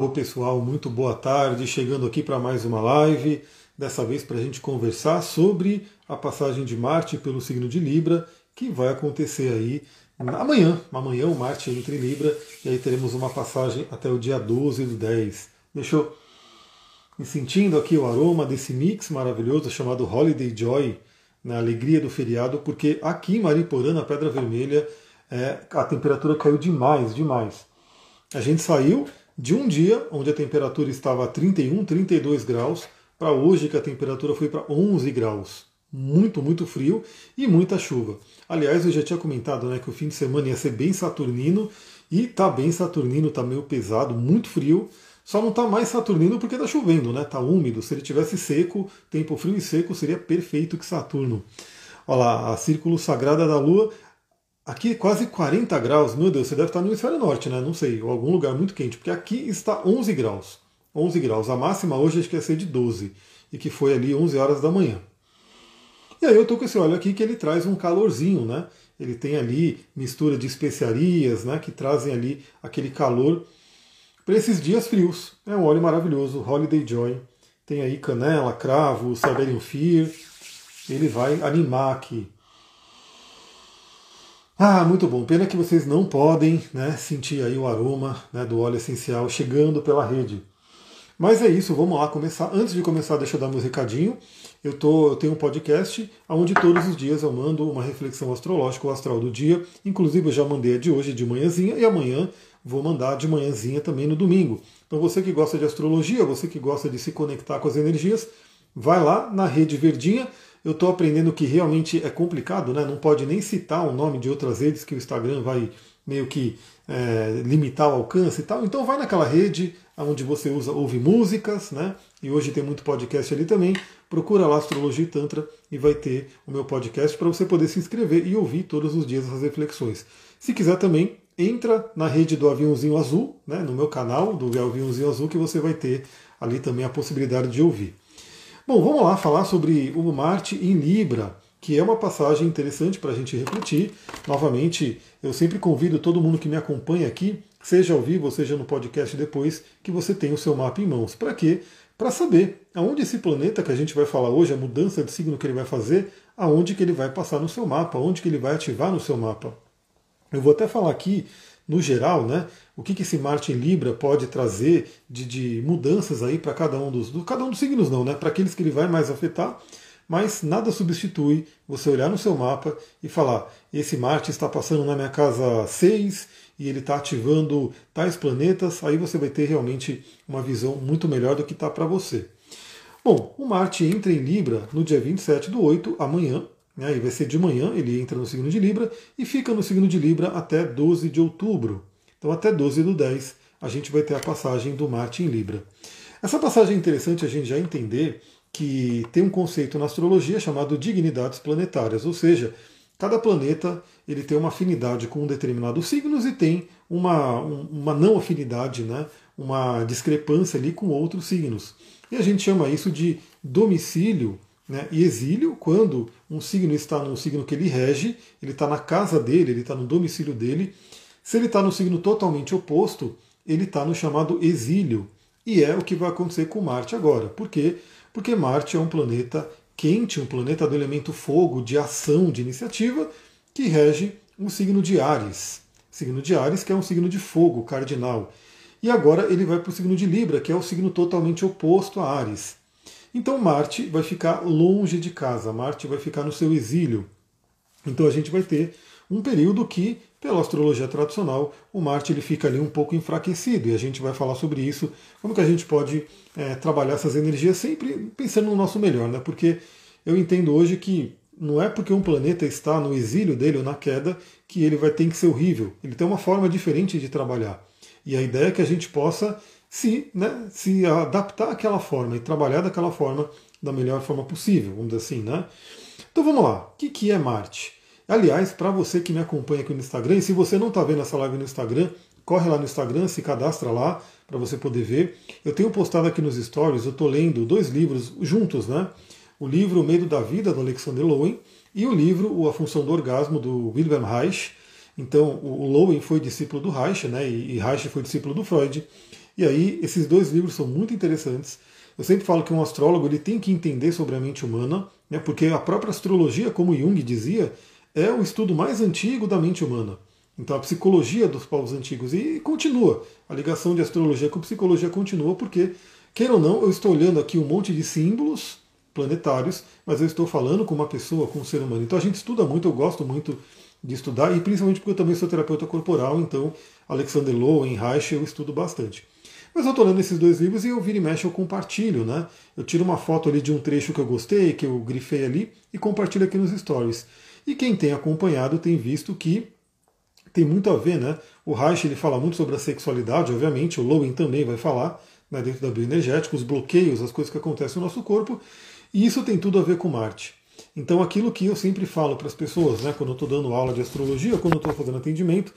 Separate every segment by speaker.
Speaker 1: Olá pessoal, muito boa tarde. Chegando aqui para mais uma live, dessa vez para a gente conversar sobre a passagem de Marte pelo signo de Libra, que vai acontecer aí amanhã. Amanhã o Marte entra em Libra e aí teremos uma passagem até o dia 12 do 10. Deixa eu me sentindo aqui o aroma desse mix maravilhoso chamado Holiday Joy, na né, alegria do feriado, porque aqui em Mariporã, na Pedra Vermelha, é, a temperatura caiu demais, demais. A gente saiu de um dia onde a temperatura estava a 31, 32 graus, para hoje que a temperatura foi para 11 graus. Muito, muito frio e muita chuva. Aliás, eu já tinha comentado né, que o fim de semana ia ser bem saturnino e tá bem saturnino, tá meio pesado, muito frio. Só não tá mais saturnino porque tá chovendo, né? Tá úmido. Se ele tivesse seco, tempo frio e seco, seria perfeito que Saturno. Olha lá, a círculo sagrada da Lua Aqui quase 40 graus, meu Deus, você deve estar no hemisfério norte, né? Não sei, ou algum lugar muito quente, porque aqui está 11 graus. 11 graus. A máxima hoje acho que ia ser de 12, e que foi ali 11 horas da manhã. E aí eu estou com esse óleo aqui que ele traz um calorzinho, né? Ele tem ali mistura de especiarias, né? Que trazem ali aquele calor para esses dias frios. É um óleo maravilhoso, Holiday Joy. Tem aí canela, cravo, Siberian Fear. Ele vai animar aqui ah, muito bom. Pena que vocês não podem né, sentir aí o aroma né, do óleo essencial chegando pela rede. Mas é isso, vamos lá começar. Antes de começar, deixa eu dar meu recadinho. Eu, tô, eu tenho um podcast onde todos os dias eu mando uma reflexão astrológica, o astral do dia. Inclusive eu já mandei a de hoje de manhãzinha e amanhã vou mandar de manhãzinha também no domingo. Então você que gosta de astrologia, você que gosta de se conectar com as energias, vai lá na rede verdinha eu estou aprendendo que realmente é complicado, né? não pode nem citar o nome de outras redes que o Instagram vai meio que é, limitar o alcance e tal. Então vai naquela rede onde você usa, ouve músicas, né? E hoje tem muito podcast ali também. Procura lá Astrologia e Tantra e vai ter o meu podcast para você poder se inscrever e ouvir todos os dias essas reflexões. Se quiser também, entra na rede do Aviãozinho Azul, né? no meu canal do Aviãozinho Azul, que você vai ter ali também a possibilidade de ouvir. Bom, vamos lá falar sobre o Marte em Libra, que é uma passagem interessante para a gente refletir. Novamente, eu sempre convido todo mundo que me acompanha aqui, seja ao vivo ou seja no podcast depois, que você tenha o seu mapa em mãos. Para quê? Para saber aonde esse planeta que a gente vai falar hoje, a mudança de signo que ele vai fazer, aonde que ele vai passar no seu mapa, aonde que ele vai ativar no seu mapa. Eu vou até falar aqui no geral, né, o que, que esse Marte em Libra pode trazer de, de mudanças aí para cada um dos. Do, cada um dos signos não, né? Para aqueles que ele vai mais afetar, mas nada substitui você olhar no seu mapa e falar: esse Marte está passando na minha casa 6 e ele está ativando tais planetas, aí você vai ter realmente uma visão muito melhor do que está para você. Bom, o Marte entra em Libra no dia 27 do 8, amanhã, né, vai ser de manhã, ele entra no signo de Libra e fica no signo de Libra até 12 de outubro. Então, até 12 do 10, a gente vai ter a passagem do Marte em Libra. Essa passagem é interessante a gente já entender que tem um conceito na astrologia chamado dignidades planetárias, ou seja, cada planeta ele tem uma afinidade com um determinado signos e tem uma, uma não afinidade, né, uma discrepância ali com outros signos. E a gente chama isso de domicílio né? E exílio, quando um signo está no signo que ele rege, ele está na casa dele, ele está no domicílio dele. Se ele está no signo totalmente oposto, ele está no chamado exílio. E é o que vai acontecer com Marte agora. Por quê? Porque Marte é um planeta quente, um planeta do elemento fogo, de ação, de iniciativa, que rege um signo de Ares. Signo de Ares, que é um signo de fogo cardinal. E agora ele vai para o signo de Libra, que é o signo totalmente oposto a Ares. Então Marte vai ficar longe de casa, Marte vai ficar no seu exílio. Então a gente vai ter um período que, pela astrologia tradicional, o Marte ele fica ali um pouco enfraquecido e a gente vai falar sobre isso, como que a gente pode é, trabalhar essas energias sempre pensando no nosso melhor, né? Porque eu entendo hoje que não é porque um planeta está no exílio dele ou na queda que ele vai ter que ser horrível. Ele tem uma forma diferente de trabalhar. E a ideia é que a gente possa se, né, se adaptar àquela forma e trabalhar daquela forma da melhor forma possível, vamos dizer assim, né? Então vamos lá, o que, que é Marte? Aliás, para você que me acompanha aqui no Instagram, e se você não está vendo essa live no Instagram, corre lá no Instagram, se cadastra lá para você poder ver. Eu tenho postado aqui nos stories, eu estou lendo dois livros juntos, né? O livro O Medo da Vida, do Alexander Lowen, e o livro A Função do Orgasmo, do Wilhelm Reich. Então, o Lowen foi discípulo do Reich, né? E Reich foi discípulo do Freud. E aí, esses dois livros são muito interessantes. Eu sempre falo que um astrólogo ele tem que entender sobre a mente humana, né, porque a própria astrologia, como Jung dizia, é o estudo mais antigo da mente humana. Então a psicologia dos povos antigos e continua. A ligação de astrologia com psicologia continua porque, queira ou não, eu estou olhando aqui um monte de símbolos planetários, mas eu estou falando com uma pessoa, com um ser humano. Então a gente estuda muito, eu gosto muito de estudar, e principalmente porque eu também sou terapeuta corporal, então Alexander Lowen, Reich, eu estudo bastante. Mas eu estou lendo esses dois livros e eu viro e mexe, eu compartilho, né? Eu tiro uma foto ali de um trecho que eu gostei, que eu grifei ali, e compartilho aqui nos stories. E quem tem acompanhado tem visto que tem muito a ver, né? O Reich ele fala muito sobre a sexualidade, obviamente, o Lowen também vai falar, né, dentro da bioenergética, os bloqueios, as coisas que acontecem no nosso corpo, e isso tem tudo a ver com Marte. Então, aquilo que eu sempre falo para as pessoas, né, quando eu estou dando aula de astrologia, quando eu estou fazendo atendimento,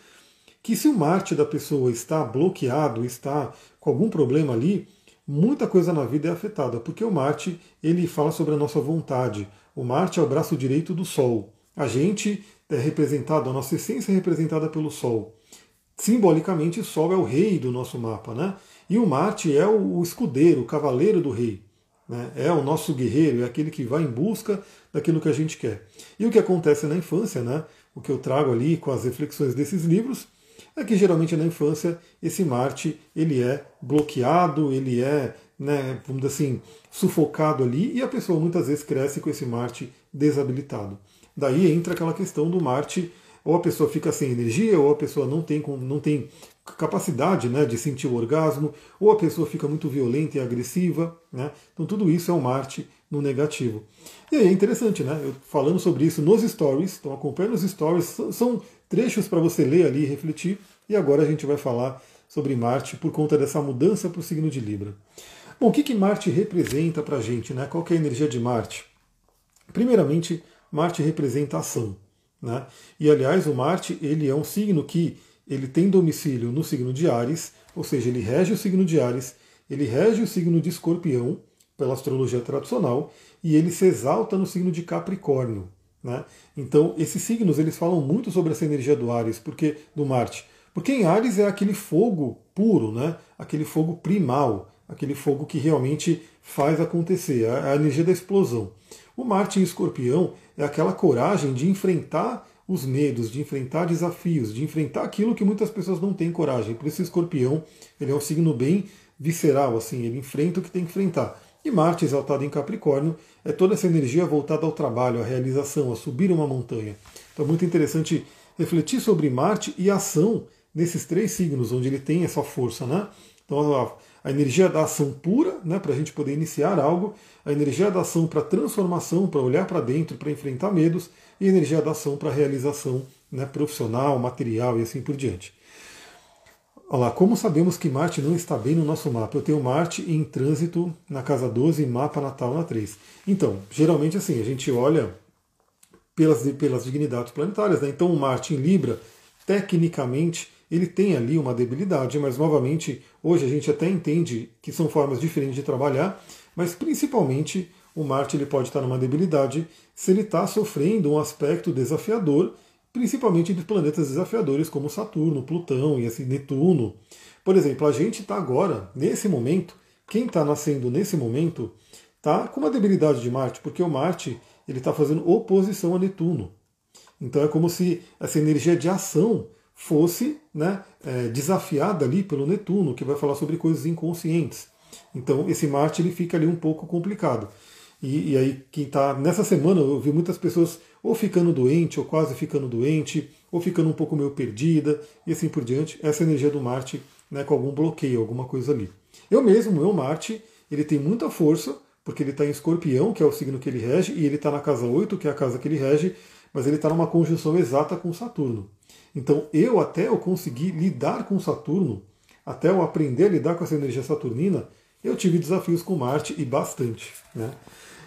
Speaker 1: que se o Marte da pessoa está bloqueado, está com algum problema ali, muita coisa na vida é afetada, porque o Marte ele fala sobre a nossa vontade. O Marte é o braço direito do Sol. A gente é representado, a nossa essência é representada pelo Sol. Simbolicamente, o Sol é o rei do nosso mapa, né? E o Marte é o escudeiro, o cavaleiro do rei. Né? É o nosso guerreiro, é aquele que vai em busca daquilo que a gente quer. E o que acontece na infância, né? o que eu trago ali com as reflexões desses livros, é que geralmente na infância esse Marte ele é bloqueado, ele é, né, vamos dizer assim, sufocado ali, e a pessoa muitas vezes cresce com esse Marte desabilitado. Daí entra aquela questão do Marte, ou a pessoa fica sem energia, ou a pessoa não tem, não tem capacidade né, de sentir o orgasmo, ou a pessoa fica muito violenta e agressiva. Né? Então tudo isso é um Marte no negativo. E aí é interessante, né? Eu falando sobre isso nos stories, então acompanhando os stories, são trechos para você ler ali e refletir. E agora a gente vai falar sobre Marte por conta dessa mudança para o signo de Libra. Bom, o que, que Marte representa para a gente? Né? Qual é a energia de Marte? Primeiramente, Marte representa ação. Né? E aliás, o Marte ele é um signo que ele tem domicílio no signo de Ares, ou seja, ele rege o signo de Ares, ele rege o signo de Escorpião, pela astrologia tradicional, e ele se exalta no signo de Capricórnio. Né? Então, esses signos eles falam muito sobre essa energia do Ares, porque do Marte. Porque em Ares é aquele fogo puro, né? aquele fogo primal, aquele fogo que realmente faz acontecer, a, a energia da explosão. O Marte em Escorpião é aquela coragem de enfrentar os medos, de enfrentar desafios, de enfrentar aquilo que muitas pessoas não têm coragem. Por isso, Escorpião ele é um signo bem visceral, assim, ele enfrenta o que tem que enfrentar. E Marte, exaltado em Capricórnio, é toda essa energia voltada ao trabalho, à realização, a subir uma montanha. Então é muito interessante refletir sobre Marte e ação nesses três signos, onde ele tem essa força, né? Então a, energia da ação pura, né, para a gente poder iniciar algo, a energia da ação para transformação, para olhar para dentro, para enfrentar medos, e a energia da ação para realização né, profissional, material e assim por diante. Olha lá, como sabemos que Marte não está bem no nosso mapa? Eu tenho Marte em trânsito na casa 12 e mapa natal na 3. Então, geralmente assim, a gente olha pelas, pelas dignidades planetárias. Né? Então, Marte em Libra, tecnicamente, ele tem ali uma debilidade, mas novamente, hoje a gente até entende que são formas diferentes de trabalhar, mas principalmente o Marte ele pode estar numa debilidade se ele está sofrendo um aspecto desafiador principalmente de planetas desafiadores como Saturno, Plutão e assim, Netuno. Por exemplo, a gente está agora, nesse momento, quem está nascendo nesse momento, está com uma debilidade de Marte, porque o Marte ele está fazendo oposição a Netuno. Então é como se essa energia de ação fosse né, é, desafiada ali pelo Netuno, que vai falar sobre coisas inconscientes. Então esse Marte ele fica ali um pouco complicado. E, e aí quem está nessa semana eu vi muitas pessoas ou ficando doente, ou quase ficando doente, ou ficando um pouco meio perdida, e assim por diante. Essa energia do Marte né, com algum bloqueio, alguma coisa ali. Eu mesmo, meu Marte, ele tem muita força, porque ele está em escorpião, que é o signo que ele rege, e ele está na casa 8, que é a casa que ele rege, mas ele está numa conjunção exata com Saturno. Então eu até eu conseguir lidar com Saturno, até eu aprender a lidar com essa energia saturnina, eu tive desafios com Marte e bastante. Né?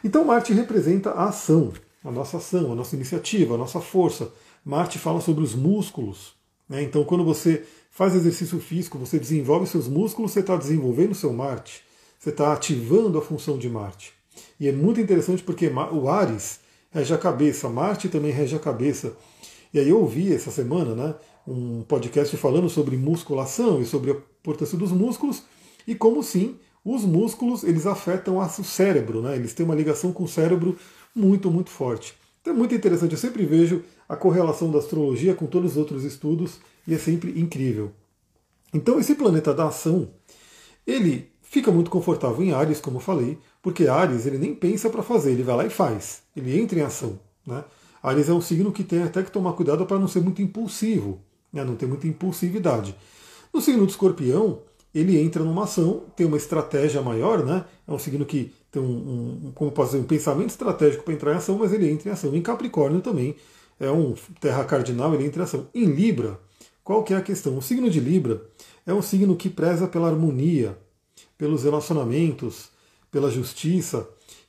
Speaker 1: Então Marte representa a ação a nossa ação, a nossa iniciativa, a nossa força. Marte fala sobre os músculos. Né? Então, quando você faz exercício físico, você desenvolve seus músculos, você está desenvolvendo seu Marte. Você está ativando a função de Marte. E é muito interessante porque o Ares rege a cabeça, Marte também rege a cabeça. E aí eu ouvi essa semana né, um podcast falando sobre musculação e sobre a importância dos músculos. E como sim, os músculos eles afetam o cérebro, né? eles têm uma ligação com o cérebro muito, muito forte. Então é muito interessante, eu sempre vejo a correlação da astrologia com todos os outros estudos e é sempre incrível. Então esse planeta da ação, ele fica muito confortável em Ares, como eu falei, porque Ares ele nem pensa para fazer, ele vai lá e faz, ele entra em ação. Né? Ares é um signo que tem até que tomar cuidado para não ser muito impulsivo, né? não ter muita impulsividade. No signo do escorpião, ele entra numa ação, tem uma estratégia maior, né? É um signo que tem um, um como dizer, um pensamento estratégico para entrar em ação, mas ele entra em ação. Em Capricórnio também é um terra cardinal, ele entra em ação. Em Libra, qual que é a questão? O signo de Libra é um signo que preza pela harmonia, pelos relacionamentos, pela justiça.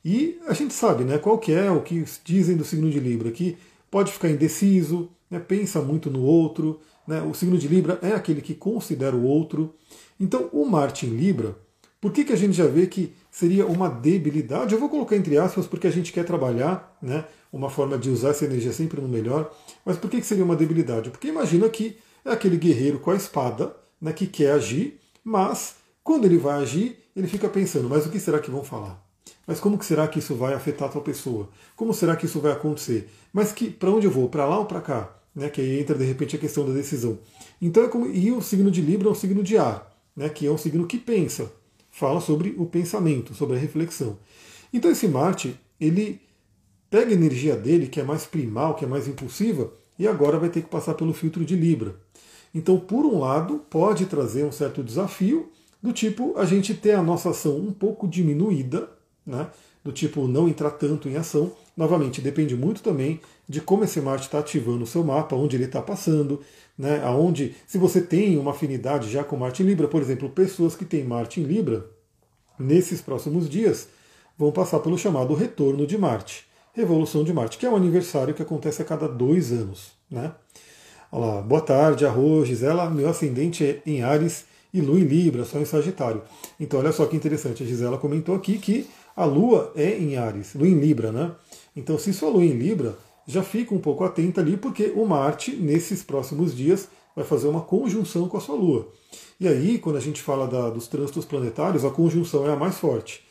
Speaker 1: E a gente sabe, né? Qual que é o que dizem do signo de Libra? Que pode ficar indeciso, né, pensa muito no outro. Né, o signo de Libra é aquele que considera o outro. Então, o Marte em Libra, por que, que a gente já vê que seria uma debilidade? Eu vou colocar entre aspas porque a gente quer trabalhar, né, uma forma de usar essa energia sempre no melhor. Mas por que, que seria uma debilidade? Porque imagina que é aquele guerreiro com a espada né, que quer agir, mas quando ele vai agir, ele fica pensando: mas o que será que vão falar? Mas como que será que isso vai afetar a tua pessoa? Como será que isso vai acontecer? Mas que para onde eu vou? Para lá ou para cá? Né, que aí entra de repente a questão da decisão. Então é como e o signo de Libra é um signo de ar né, que é um signo que pensa, fala sobre o pensamento, sobre a reflexão. Então esse Marte, ele pega a energia dele, que é mais primal, que é mais impulsiva, e agora vai ter que passar pelo filtro de Libra. Então, por um lado, pode trazer um certo desafio, do tipo a gente ter a nossa ação um pouco diminuída, né? do tipo não entrar tanto em ação. Novamente, depende muito também de como esse Marte está ativando o seu mapa, onde ele está passando, né, aonde, se você tem uma afinidade já com Marte em Libra, por exemplo, pessoas que têm Marte em Libra, nesses próximos dias, vão passar pelo chamado retorno de Marte, revolução de Marte, que é um aniversário que acontece a cada dois anos. Né? Olá, boa tarde, Arroz, Gisela, meu ascendente é em Ares e Lua em Libra, só em Sagitário. Então olha só que interessante, a Gisela comentou aqui que a Lua é em Ares, Lua em Libra, né? Então se sua Lua é em Libra, já fica um pouco atenta ali, porque o Marte, nesses próximos dias, vai fazer uma conjunção com a sua Lua. E aí, quando a gente fala da, dos trânsitos planetários, a conjunção é a mais forte.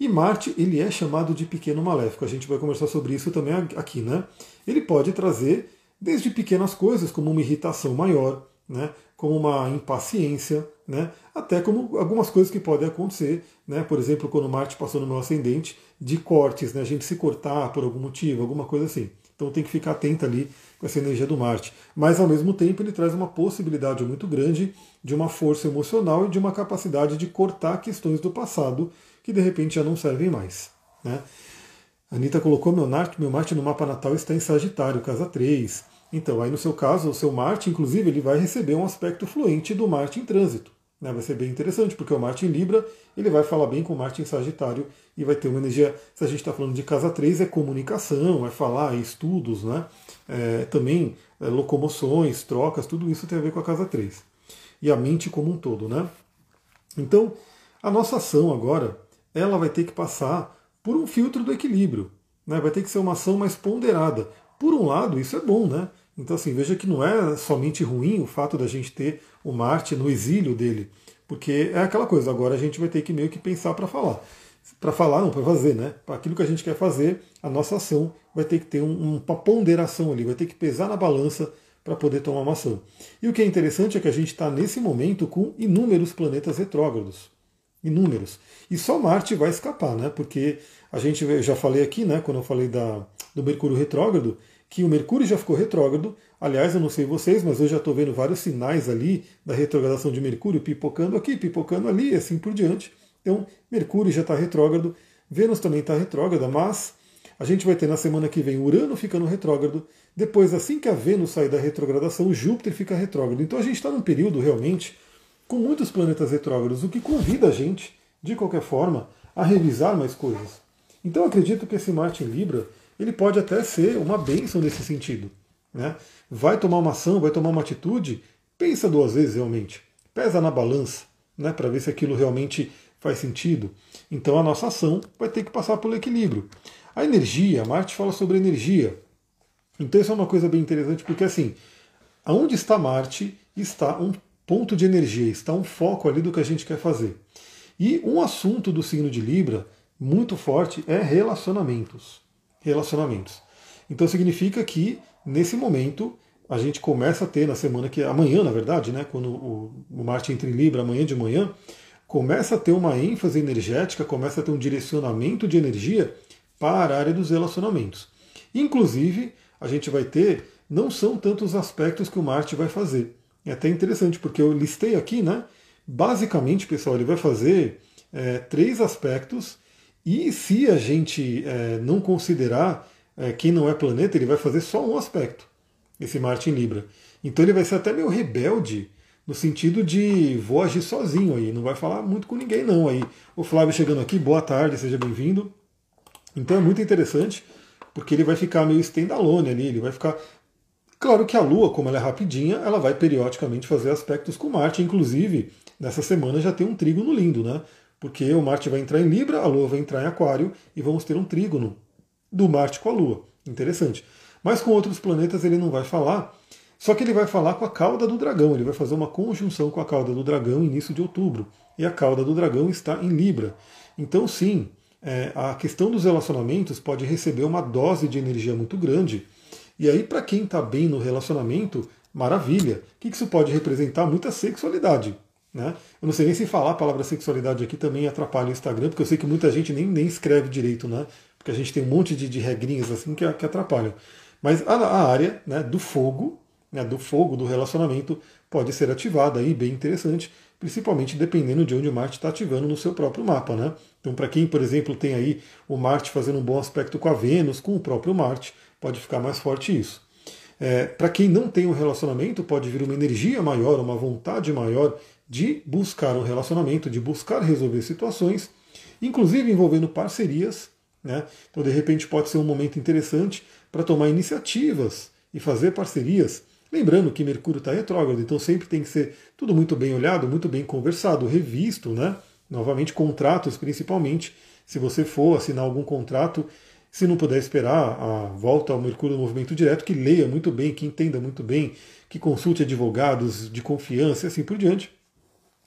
Speaker 1: E Marte, ele é chamado de pequeno maléfico. A gente vai conversar sobre isso também aqui, né? Ele pode trazer desde pequenas coisas, como uma irritação maior, né? como uma impaciência, né? até como algumas coisas que podem acontecer, né? por exemplo, quando Marte passou no meu ascendente, de cortes, né? a gente se cortar por algum motivo, alguma coisa assim. Então tem que ficar atento ali com essa energia do Marte. Mas ao mesmo tempo ele traz uma possibilidade muito grande de uma força emocional e de uma capacidade de cortar questões do passado que de repente já não servem mais. Né? A Anitta colocou meu Marte, meu Marte no mapa natal está em Sagitário, casa 3. Então, aí no seu caso, o seu Marte, inclusive, ele vai receber um aspecto fluente do Marte em trânsito. Né? Vai ser bem interessante, porque o Marte em Libra ele vai falar bem com o Marte em Sagitário e vai ter uma energia. Se a gente está falando de casa 3, é comunicação, é falar, é estudos, né? É, também é, locomoções, trocas, tudo isso tem a ver com a casa 3. E a mente como um todo, né? Então, a nossa ação agora, ela vai ter que passar por um filtro do equilíbrio. Né? Vai ter que ser uma ação mais ponderada. Por um lado, isso é bom, né? Então, assim, veja que não é somente ruim o fato da gente ter o Marte no exílio dele, porque é aquela coisa, agora a gente vai ter que meio que pensar para falar. Para falar, não, para fazer, né? Para aquilo que a gente quer fazer, a nossa ação vai ter que ter um, uma ponderação ali, vai ter que pesar na balança para poder tomar uma ação. E o que é interessante é que a gente está nesse momento com inúmeros planetas retrógrados. Inúmeros. E só Marte vai escapar, né? Porque a gente, eu já falei aqui, né, quando eu falei da, do Mercúrio retrógrado, que o Mercúrio já ficou retrógrado. Aliás, eu não sei vocês, mas eu já estou vendo vários sinais ali da retrogradação de Mercúrio pipocando aqui, pipocando ali, e assim por diante. Então, Mercúrio já está retrógrado, Vênus também está retrógrada, mas a gente vai ter na semana que vem Urano ficando retrógrado. Depois, assim que a Vênus sair da retrogradação, Júpiter fica retrógrado. Então a gente está num período realmente com muitos planetas retrógrados, o que convida a gente, de qualquer forma, a revisar mais coisas. Então eu acredito que esse Marte em Libra ele pode até ser uma bênção nesse sentido. Né? Vai tomar uma ação, vai tomar uma atitude, pensa duas vezes realmente. Pesa na balança, né, para ver se aquilo realmente faz sentido. Então a nossa ação vai ter que passar pelo equilíbrio. A energia, Marte fala sobre energia. Então isso é uma coisa bem interessante, porque assim, aonde está Marte está um ponto de energia, está um foco ali do que a gente quer fazer. E um assunto do signo de Libra muito forte é relacionamentos. Relacionamentos. Então significa que nesse momento a gente começa a ter na semana que amanhã, na verdade, né, quando o, o Marte entra em Libra, amanhã de manhã, começa a ter uma ênfase energética, começa a ter um direcionamento de energia para a área dos relacionamentos. Inclusive, a gente vai ter, não são tantos aspectos que o Marte vai fazer. É até interessante, porque eu listei aqui, né? Basicamente, pessoal, ele vai fazer é, três aspectos, e se a gente é, não considerar é, quem não é planeta, ele vai fazer só um aspecto, esse Marte em Libra. Então ele vai ser até meio rebelde no sentido de vou agir sozinho aí, não vai falar muito com ninguém não aí. O Flávio chegando aqui, boa tarde, seja bem-vindo. Então é muito interessante, porque ele vai ficar meio standalone ali, ele vai ficar... Claro que a Lua, como ela é rapidinha, ela vai periodicamente fazer aspectos com Marte, inclusive nessa semana já tem um trígono lindo, né? Porque o Marte vai entrar em Libra, a Lua vai entrar em Aquário e vamos ter um trígono do Marte com a Lua. Interessante. Mas com outros planetas ele não vai falar, só que ele vai falar com a cauda do dragão, ele vai fazer uma conjunção com a cauda do dragão início de outubro. E a cauda do dragão está em Libra. Então, sim, é, a questão dos relacionamentos pode receber uma dose de energia muito grande. E aí, para quem está bem no relacionamento, maravilha. O que isso pode representar? Muita sexualidade. Né? Eu não sei nem se falar a palavra sexualidade aqui também atrapalha o Instagram, porque eu sei que muita gente nem, nem escreve direito, né? porque a gente tem um monte de, de regrinhas assim que, que atrapalham. Mas a, a área né, do fogo né, do fogo, do relacionamento, pode ser ativada aí, bem interessante, principalmente dependendo de onde o Marte está ativando no seu próprio mapa. Né? Então, para quem, por exemplo, tem aí o Marte fazendo um bom aspecto com a Vênus, com o próprio Marte, pode ficar mais forte isso. É, para quem não tem um relacionamento, pode vir uma energia maior, uma vontade maior de buscar um relacionamento, de buscar resolver situações, inclusive envolvendo parcerias. Né? Então, de repente, pode ser um momento interessante para tomar iniciativas e fazer parcerias Lembrando que Mercúrio está retrógrado, então sempre tem que ser tudo muito bem olhado, muito bem conversado, revisto, né? Novamente, contratos principalmente. Se você for assinar algum contrato, se não puder esperar a volta ao Mercúrio no movimento direto, que leia muito bem, que entenda muito bem, que consulte advogados de confiança e assim por diante.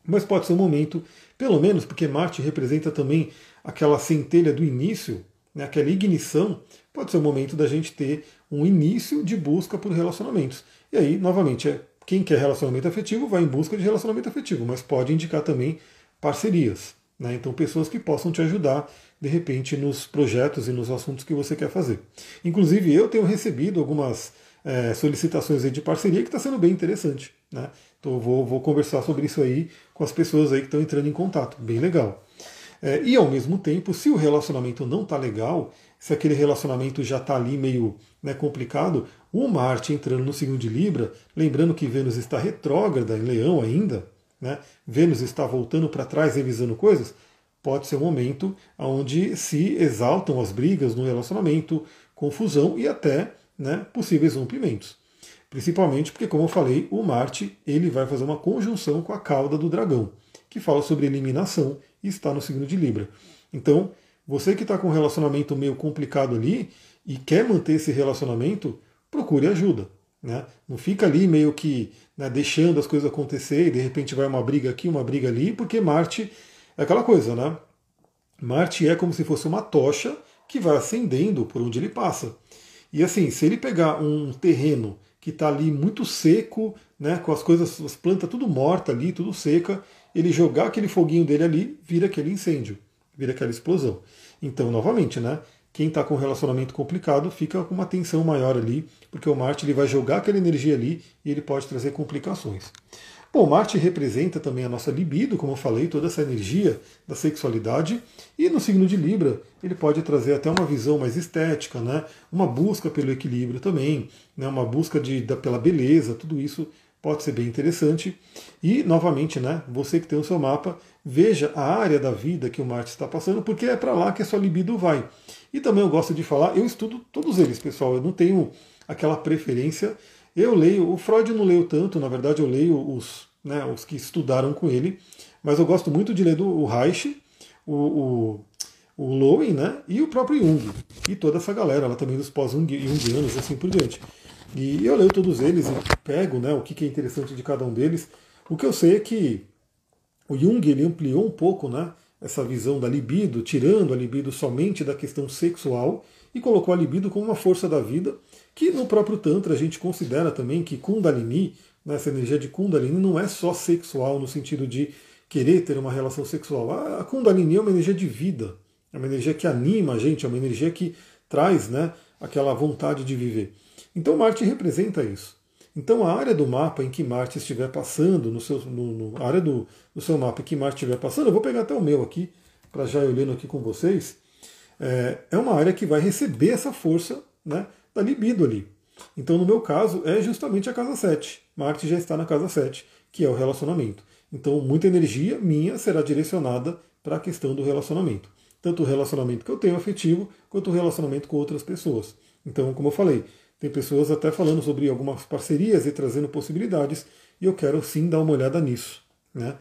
Speaker 1: Mas pode ser um momento, pelo menos porque Marte representa também aquela centelha do início, né, aquela ignição, pode ser o momento da gente ter um início de busca por relacionamentos. E aí, novamente, é, quem quer relacionamento afetivo vai em busca de relacionamento afetivo, mas pode indicar também parcerias. Né? Então, pessoas que possam te ajudar, de repente, nos projetos e nos assuntos que você quer fazer. Inclusive, eu tenho recebido algumas é, solicitações de parceria que está sendo bem interessante. Né? Então, vou, vou conversar sobre isso aí com as pessoas aí que estão entrando em contato. Bem legal. É, e ao mesmo tempo, se o relacionamento não está legal, se aquele relacionamento já está ali meio né, complicado, o Marte entrando no signo de Libra, lembrando que Vênus está retrógrada em Leão ainda, né, Vênus está voltando para trás revisando coisas, pode ser um momento onde se exaltam as brigas no relacionamento, confusão e até né, possíveis rompimentos. Principalmente porque, como eu falei, o Marte ele vai fazer uma conjunção com a cauda do dragão, que fala sobre eliminação e está no signo de Libra. Então, você que está com um relacionamento meio complicado ali e quer manter esse relacionamento, procure ajuda. Né? Não fica ali meio que né, deixando as coisas acontecer e de repente vai uma briga aqui, uma briga ali, porque Marte é aquela coisa, né? Marte é como se fosse uma tocha que vai acendendo por onde ele passa. E assim, se ele pegar um terreno que está ali muito seco, né, com as coisas, as plantas tudo morta ali, tudo seca, ele jogar aquele foguinho dele ali, vira aquele incêndio vira aquela explosão. Então, novamente, né? Quem está com um relacionamento complicado fica com uma tensão maior ali, porque o Marte ele vai jogar aquela energia ali e ele pode trazer complicações. Bom, Marte representa também a nossa libido, como eu falei, toda essa energia da sexualidade, e no signo de Libra ele pode trazer até uma visão mais estética, né? uma busca pelo equilíbrio também, né? uma busca de, da, pela beleza, tudo isso pode ser bem interessante. E, novamente, né, você que tem o seu mapa, veja a área da vida que o Marte está passando, porque é para lá que a sua libido vai. E também eu gosto de falar, eu estudo todos eles, pessoal, eu não tenho aquela preferência. Eu leio, o Freud não leio tanto, na verdade eu leio os, né, os que estudaram com ele, mas eu gosto muito de ler do o Reich, o, o, o Lowen, né, e o próprio Jung, e toda essa galera, lá também dos pós-jungianos e assim por diante. E eu leio todos eles e pego né, o que é interessante de cada um deles. O que eu sei é que o Jung ele ampliou um pouco né, essa visão da libido, tirando a libido somente da questão sexual e colocou a libido como uma força da vida, que no próprio Tantra a gente considera também que Kundalini, né, essa energia de Kundalini, não é só sexual no sentido de querer ter uma relação sexual. A Kundalini é uma energia de vida, é uma energia que anima a gente, é uma energia que traz né, aquela vontade de viver. Então Marte representa isso. Então a área do mapa em que Marte estiver passando, no seu, no, no área do, do, seu mapa em que Marte estiver passando, eu vou pegar até o meu aqui, para já olhando aqui com vocês, é, é uma área que vai receber essa força né, da libido ali. Então, no meu caso, é justamente a casa 7. Marte já está na casa 7, que é o relacionamento. Então, muita energia minha será direcionada para a questão do relacionamento. Tanto o relacionamento que eu tenho afetivo, quanto o relacionamento com outras pessoas. Então, como eu falei, tem pessoas até falando sobre algumas parcerias e trazendo possibilidades, e eu quero sim dar uma olhada nisso. Né?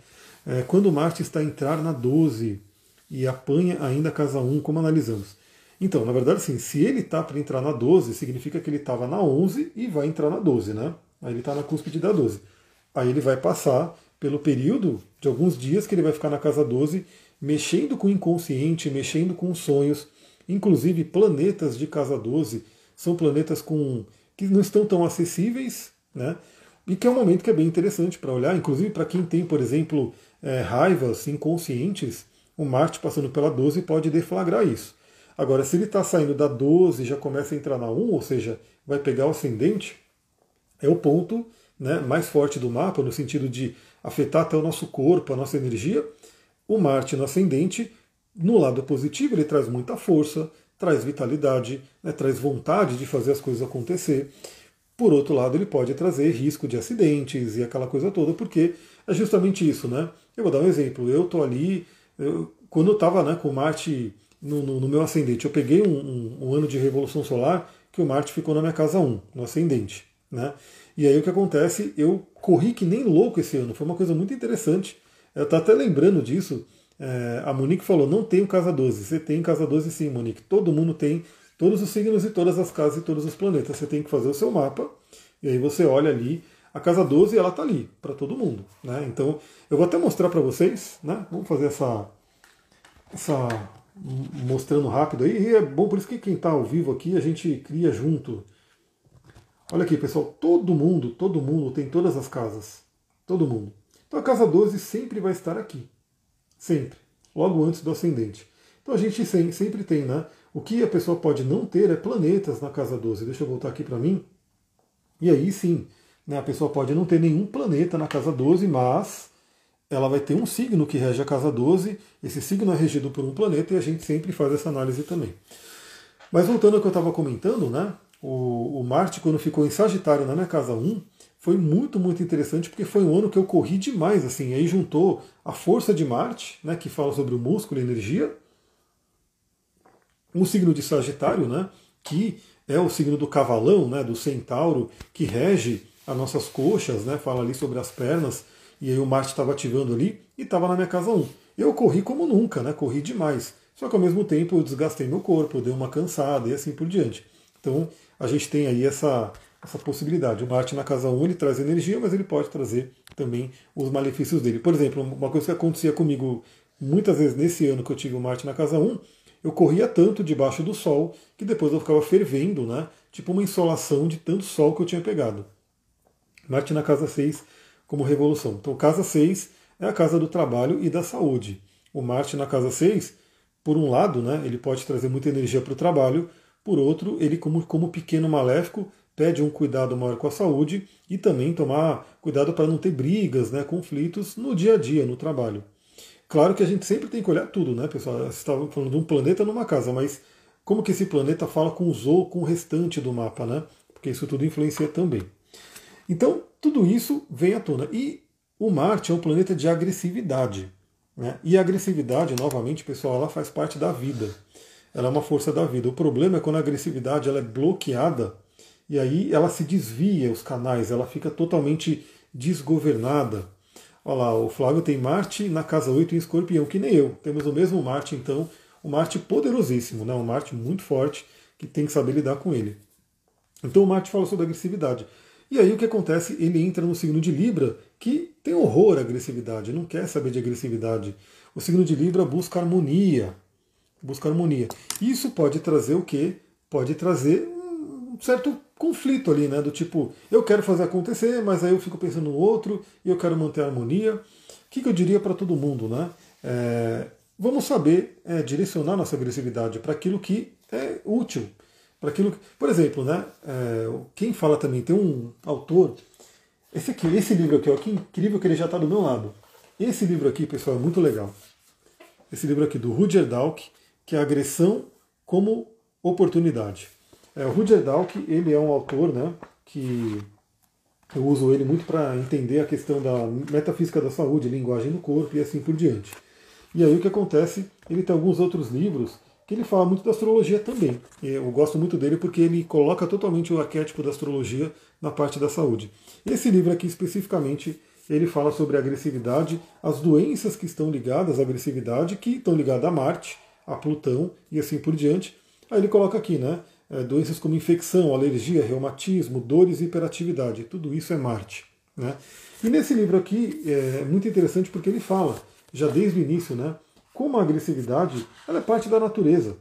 Speaker 1: É, quando Marte está a entrar na 12 e apanha ainda a casa 1, como analisamos? Então, na verdade, sim, se ele está para entrar na 12, significa que ele estava na 11 e vai entrar na 12, né? Aí ele está na cúspide da 12. Aí ele vai passar pelo período de alguns dias que ele vai ficar na casa 12, mexendo com o inconsciente, mexendo com os sonhos. Inclusive, planetas de casa 12 são planetas com que não estão tão acessíveis, né? E que é um momento que é bem interessante para olhar, inclusive para quem tem, por exemplo, é, raivas inconscientes, o Marte passando pela 12 pode deflagrar isso. Agora, se ele está saindo da 12 e já começa a entrar na 1, ou seja, vai pegar o ascendente, é o ponto né, mais forte do mapa, no sentido de afetar até o nosso corpo, a nossa energia. O Marte no ascendente, no lado positivo, ele traz muita força, traz vitalidade, né, traz vontade de fazer as coisas acontecer. Por outro lado, ele pode trazer risco de acidentes e aquela coisa toda, porque é justamente isso, né? Eu vou dar um exemplo. Eu estou ali, eu, quando eu estava né, com Marte no, no, no, meu ascendente, eu peguei um, um, um, ano de revolução solar que o Marte ficou na minha casa 1, no ascendente. Né? E aí o que acontece? Eu corri que nem louco esse ano, foi uma coisa muito interessante. Eu estou até lembrando disso, é, a Monique falou: não tenho casa 12. Você tem casa 12 sim, Monique. Todo mundo tem todos os signos e todas as casas e todos os planetas. Você tem que fazer o seu mapa e aí você olha ali. A casa 12 ela está ali para todo mundo. Né? Então eu vou até mostrar para vocês. Né? Vamos fazer essa, essa. Mostrando rápido aí. E é bom por isso que quem está ao vivo aqui a gente cria junto. Olha aqui, pessoal. Todo mundo, todo mundo tem todas as casas. Todo mundo. Então a casa 12 sempre vai estar aqui. Sempre. Logo antes do ascendente. Então a gente sempre tem, né? O que a pessoa pode não ter é planetas na casa 12. Deixa eu voltar aqui para mim. E aí sim, né, a pessoa pode não ter nenhum planeta na casa 12, mas ela vai ter um signo que rege a casa 12. Esse signo é regido por um planeta e a gente sempre faz essa análise também. Mas voltando ao que eu estava comentando, né? O, o Marte, quando ficou em Sagitário na minha casa 1, foi muito, muito interessante porque foi um ano que eu corri demais, assim, aí juntou a força de Marte, né, que fala sobre o músculo e energia, o signo de Sagitário, né, que é o signo do cavalão, né, do centauro, que rege as nossas coxas, né, fala ali sobre as pernas, e aí o Marte estava ativando ali e estava na minha casa 1. Eu corri como nunca, né, corri demais. Só que ao mesmo tempo eu desgastei meu corpo, eu dei uma cansada e assim por diante. Então a gente tem aí essa, essa possibilidade. O Marte na casa 1 ele traz energia, mas ele pode trazer também os malefícios dele. Por exemplo, uma coisa que acontecia comigo muitas vezes nesse ano que eu tive o Marte na casa 1, eu corria tanto debaixo do sol que depois eu ficava fervendo, né? Tipo uma insolação de tanto sol que eu tinha pegado. Marte na casa 6 como revolução. Então, casa 6 é a casa do trabalho e da saúde. O Marte na casa 6, por um lado, né, ele pode trazer muita energia para o trabalho, por outro, ele como, como pequeno maléfico pede um cuidado maior com a saúde e também tomar cuidado para não ter brigas, né, conflitos no dia a dia, no trabalho. Claro que a gente sempre tem que olhar tudo, né, pessoal? Você estava falando de um planeta numa casa, mas como que esse planeta fala com os ou com o restante do mapa, né? Porque isso tudo influencia também. Então, tudo isso vem à tona. E o Marte é um planeta de agressividade. Né? E a agressividade, novamente, pessoal, ela faz parte da vida. Ela é uma força da vida. O problema é quando a agressividade ela é bloqueada e aí ela se desvia os canais, ela fica totalmente desgovernada. Olha lá, o Flávio tem Marte na casa 8 em escorpião, que nem eu. Temos o mesmo Marte, então, um Marte poderosíssimo, né? um Marte muito forte, que tem que saber lidar com ele. Então o Marte fala sobre agressividade. E aí o que acontece? Ele entra no signo de Libra, que tem horror à agressividade, não quer saber de agressividade. O signo de Libra busca harmonia. Busca harmonia. Isso pode trazer o quê? Pode trazer um certo conflito ali, né? Do tipo, eu quero fazer acontecer, mas aí eu fico pensando no outro e eu quero manter a harmonia. O que, que eu diria para todo mundo, né? É, vamos saber é, direcionar nossa agressividade para aquilo que é útil. Para aquilo que, por exemplo, né? É, quem fala também, tem um autor, esse aqui, esse livro aqui, ó, que incrível que ele já está do meu lado. Esse livro aqui, pessoal, é muito legal. Esse livro aqui do Rudyard Dalk, que é Agressão como Oportunidade. É, o Rudyard Dalk, ele é um autor né, que eu uso ele muito para entender a questão da metafísica da saúde, linguagem do corpo e assim por diante. E aí o que acontece? Ele tem alguns outros livros que ele fala muito da astrologia também. Eu gosto muito dele porque ele coloca totalmente o arquétipo da astrologia na parte da saúde. Esse livro aqui especificamente ele fala sobre agressividade, as doenças que estão ligadas à agressividade, que estão ligadas a Marte, a Plutão e assim por diante. Aí ele coloca aqui, né? É, doenças como infecção, alergia, reumatismo, dores e hiperatividade. Tudo isso é Marte. Né? E nesse livro aqui é muito interessante porque ele fala, já desde o início, né, como a agressividade ela é parte da natureza.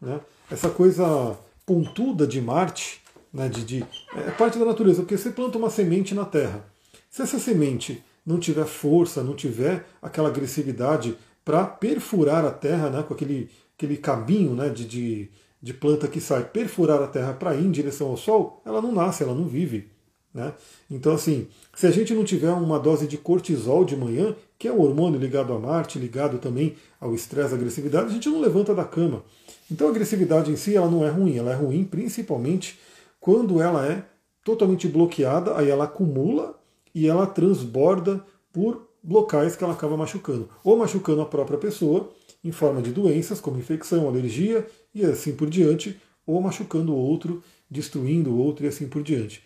Speaker 1: Né? Essa coisa pontuda de Marte né, de, de, é parte da natureza, porque você planta uma semente na terra. Se essa semente não tiver força, não tiver aquela agressividade para perfurar a terra, né, com aquele, aquele cabinho né, de, de, de planta que sai, perfurar a terra para ir em direção ao sol, ela não nasce, ela não vive. Né? Então, assim, se a gente não tiver uma dose de cortisol de manhã, que é o hormônio ligado a Marte, ligado também ao estresse, à agressividade, a gente não levanta da cama. Então, a agressividade em si ela não é ruim, ela é ruim principalmente quando ela é totalmente bloqueada, aí ela acumula e ela transborda por locais que ela acaba machucando, ou machucando a própria pessoa em forma de doenças como infecção, alergia e assim por diante, ou machucando o outro, destruindo o outro e assim por diante.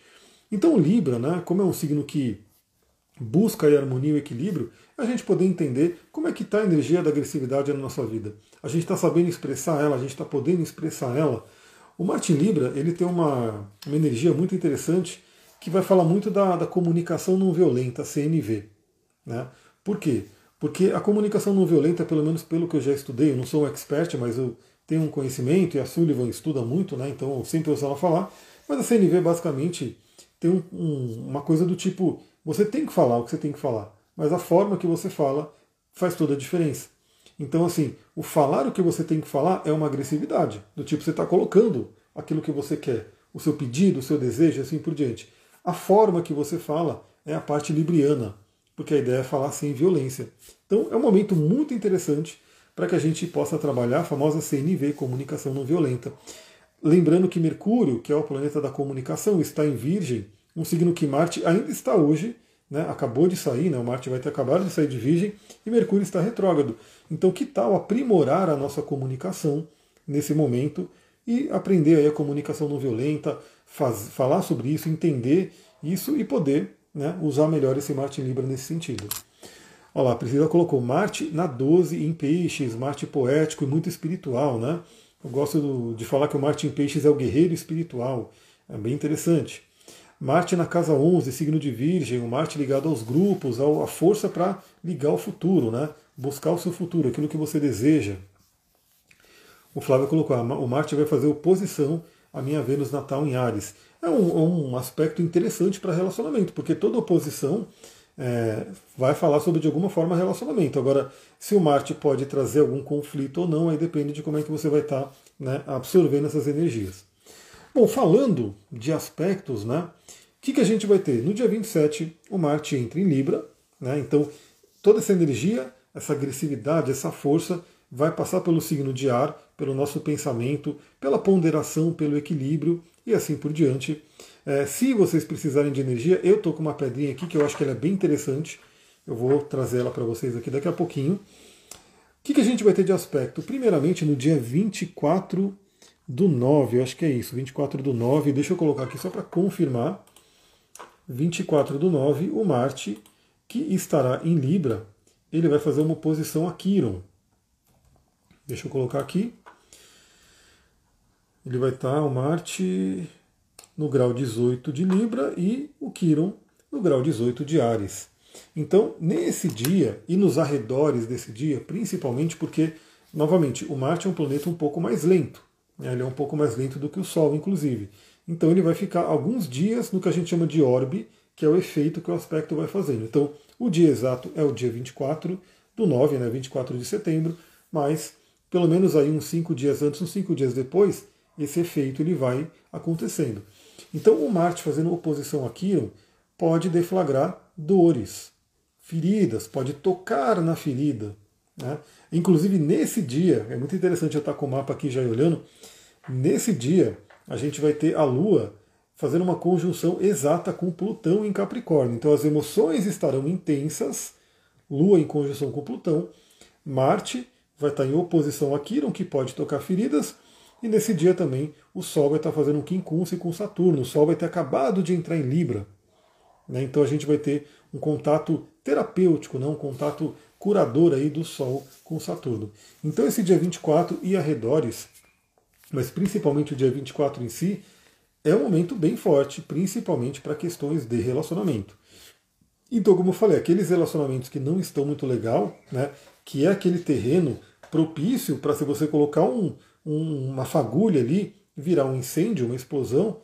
Speaker 1: Então Libra, né, como é um signo que busca a harmonia e equilíbrio, a gente poder entender como é que está a energia da agressividade na nossa vida. A gente está sabendo expressar ela, a gente está podendo expressar ela. O Marte Libra ele tem uma, uma energia muito interessante que vai falar muito da, da comunicação não violenta, CNV. Né? Por quê? Porque a comunicação não violenta, pelo menos pelo que eu já estudei, eu não sou um expert, mas eu tenho um conhecimento e a Sullivan estuda muito, né? então eu sempre ouço ela falar. Mas a CNV basicamente tem um, um, uma coisa do tipo: você tem que falar o que você tem que falar, mas a forma que você fala faz toda a diferença. Então, assim, o falar o que você tem que falar é uma agressividade, do tipo você está colocando aquilo que você quer, o seu pedido, o seu desejo, assim por diante. A forma que você fala é a parte libriana, porque a ideia é falar sem violência. Então, é um momento muito interessante para que a gente possa trabalhar a famosa CNV, comunicação não violenta. Lembrando que Mercúrio, que é o planeta da comunicação, está em Virgem, um signo que Marte ainda está hoje, né, acabou de sair, né, o Marte vai ter acabado de sair de Virgem, e Mercúrio está retrógrado. Então, que tal aprimorar a nossa comunicação nesse momento e aprender aí a comunicação não violenta, faz, falar sobre isso, entender isso e poder né, usar melhor esse Marte em Libra nesse sentido. Olha lá, Priscila colocou Marte na 12 em peixes, Marte poético e muito espiritual, né? Eu gosto do, de falar que o Marte em Peixes é o guerreiro espiritual. É bem interessante. Marte na casa 11, signo de Virgem, o Marte ligado aos grupos, à força para ligar o futuro, né? buscar o seu futuro, aquilo que você deseja. O Flávio colocou, ah, o Marte vai fazer oposição à minha Vênus natal em Ares. É um, um aspecto interessante para relacionamento, porque toda oposição é, vai falar sobre de alguma forma relacionamento. Agora, se o Marte pode trazer algum conflito ou não, aí depende de como é que você vai estar tá, né, absorvendo essas energias. Bom, falando de aspectos, né, o que, que a gente vai ter? No dia 27, o Marte entra em Libra, né, então toda essa energia, essa agressividade, essa força vai passar pelo signo de ar, pelo nosso pensamento, pela ponderação, pelo equilíbrio e assim por diante. É, se vocês precisarem de energia, eu estou com uma pedrinha aqui que eu acho que ela é bem interessante. Eu vou trazer ela para vocês aqui daqui a pouquinho. O que, que a gente vai ter de aspecto? Primeiramente, no dia 24 do 9, eu acho que é isso, 24 do 9, deixa eu colocar aqui só para confirmar. 24 do 9, o Marte, que estará em Libra, ele vai fazer uma oposição a Quiron. Deixa eu colocar aqui. Ele vai estar, o Marte, no grau 18 de Libra e o Quiron no grau 18 de Ares. Então, nesse dia e nos arredores desse dia, principalmente porque, novamente, o Marte é um planeta um pouco mais lento. Né? Ele é um pouco mais lento do que o Sol, inclusive. Então, ele vai ficar alguns dias no que a gente chama de orbe, que é o efeito que o aspecto vai fazendo. Então, o dia exato é o dia 24 do 9, né, 24 de setembro, mas pelo menos aí uns cinco dias antes, uns cinco dias depois, esse efeito ele vai acontecendo. Então, o Marte fazendo oposição a Quiron pode deflagrar dores, feridas, pode tocar na ferida. Né? Inclusive, nesse dia, é muito interessante eu estar com o mapa aqui já olhando, nesse dia a gente vai ter a Lua fazendo uma conjunção exata com Plutão em Capricórnio. Então as emoções estarão intensas, Lua em conjunção com Plutão, Marte vai estar em oposição a Quiron, que pode tocar feridas, e nesse dia também o Sol vai estar fazendo um quincunce com Saturno. O Sol vai ter acabado de entrar em Libra. Né? Então a gente vai ter um contato terapêutico, né? um contato curador aí do Sol com Saturno. Então esse dia 24 e arredores, mas principalmente o dia 24 em si, é um momento bem forte, principalmente para questões de relacionamento. Então, como eu falei, aqueles relacionamentos que não estão muito legal, né, que é aquele terreno propício para se você colocar um, um, uma fagulha ali, virar um incêndio, uma explosão,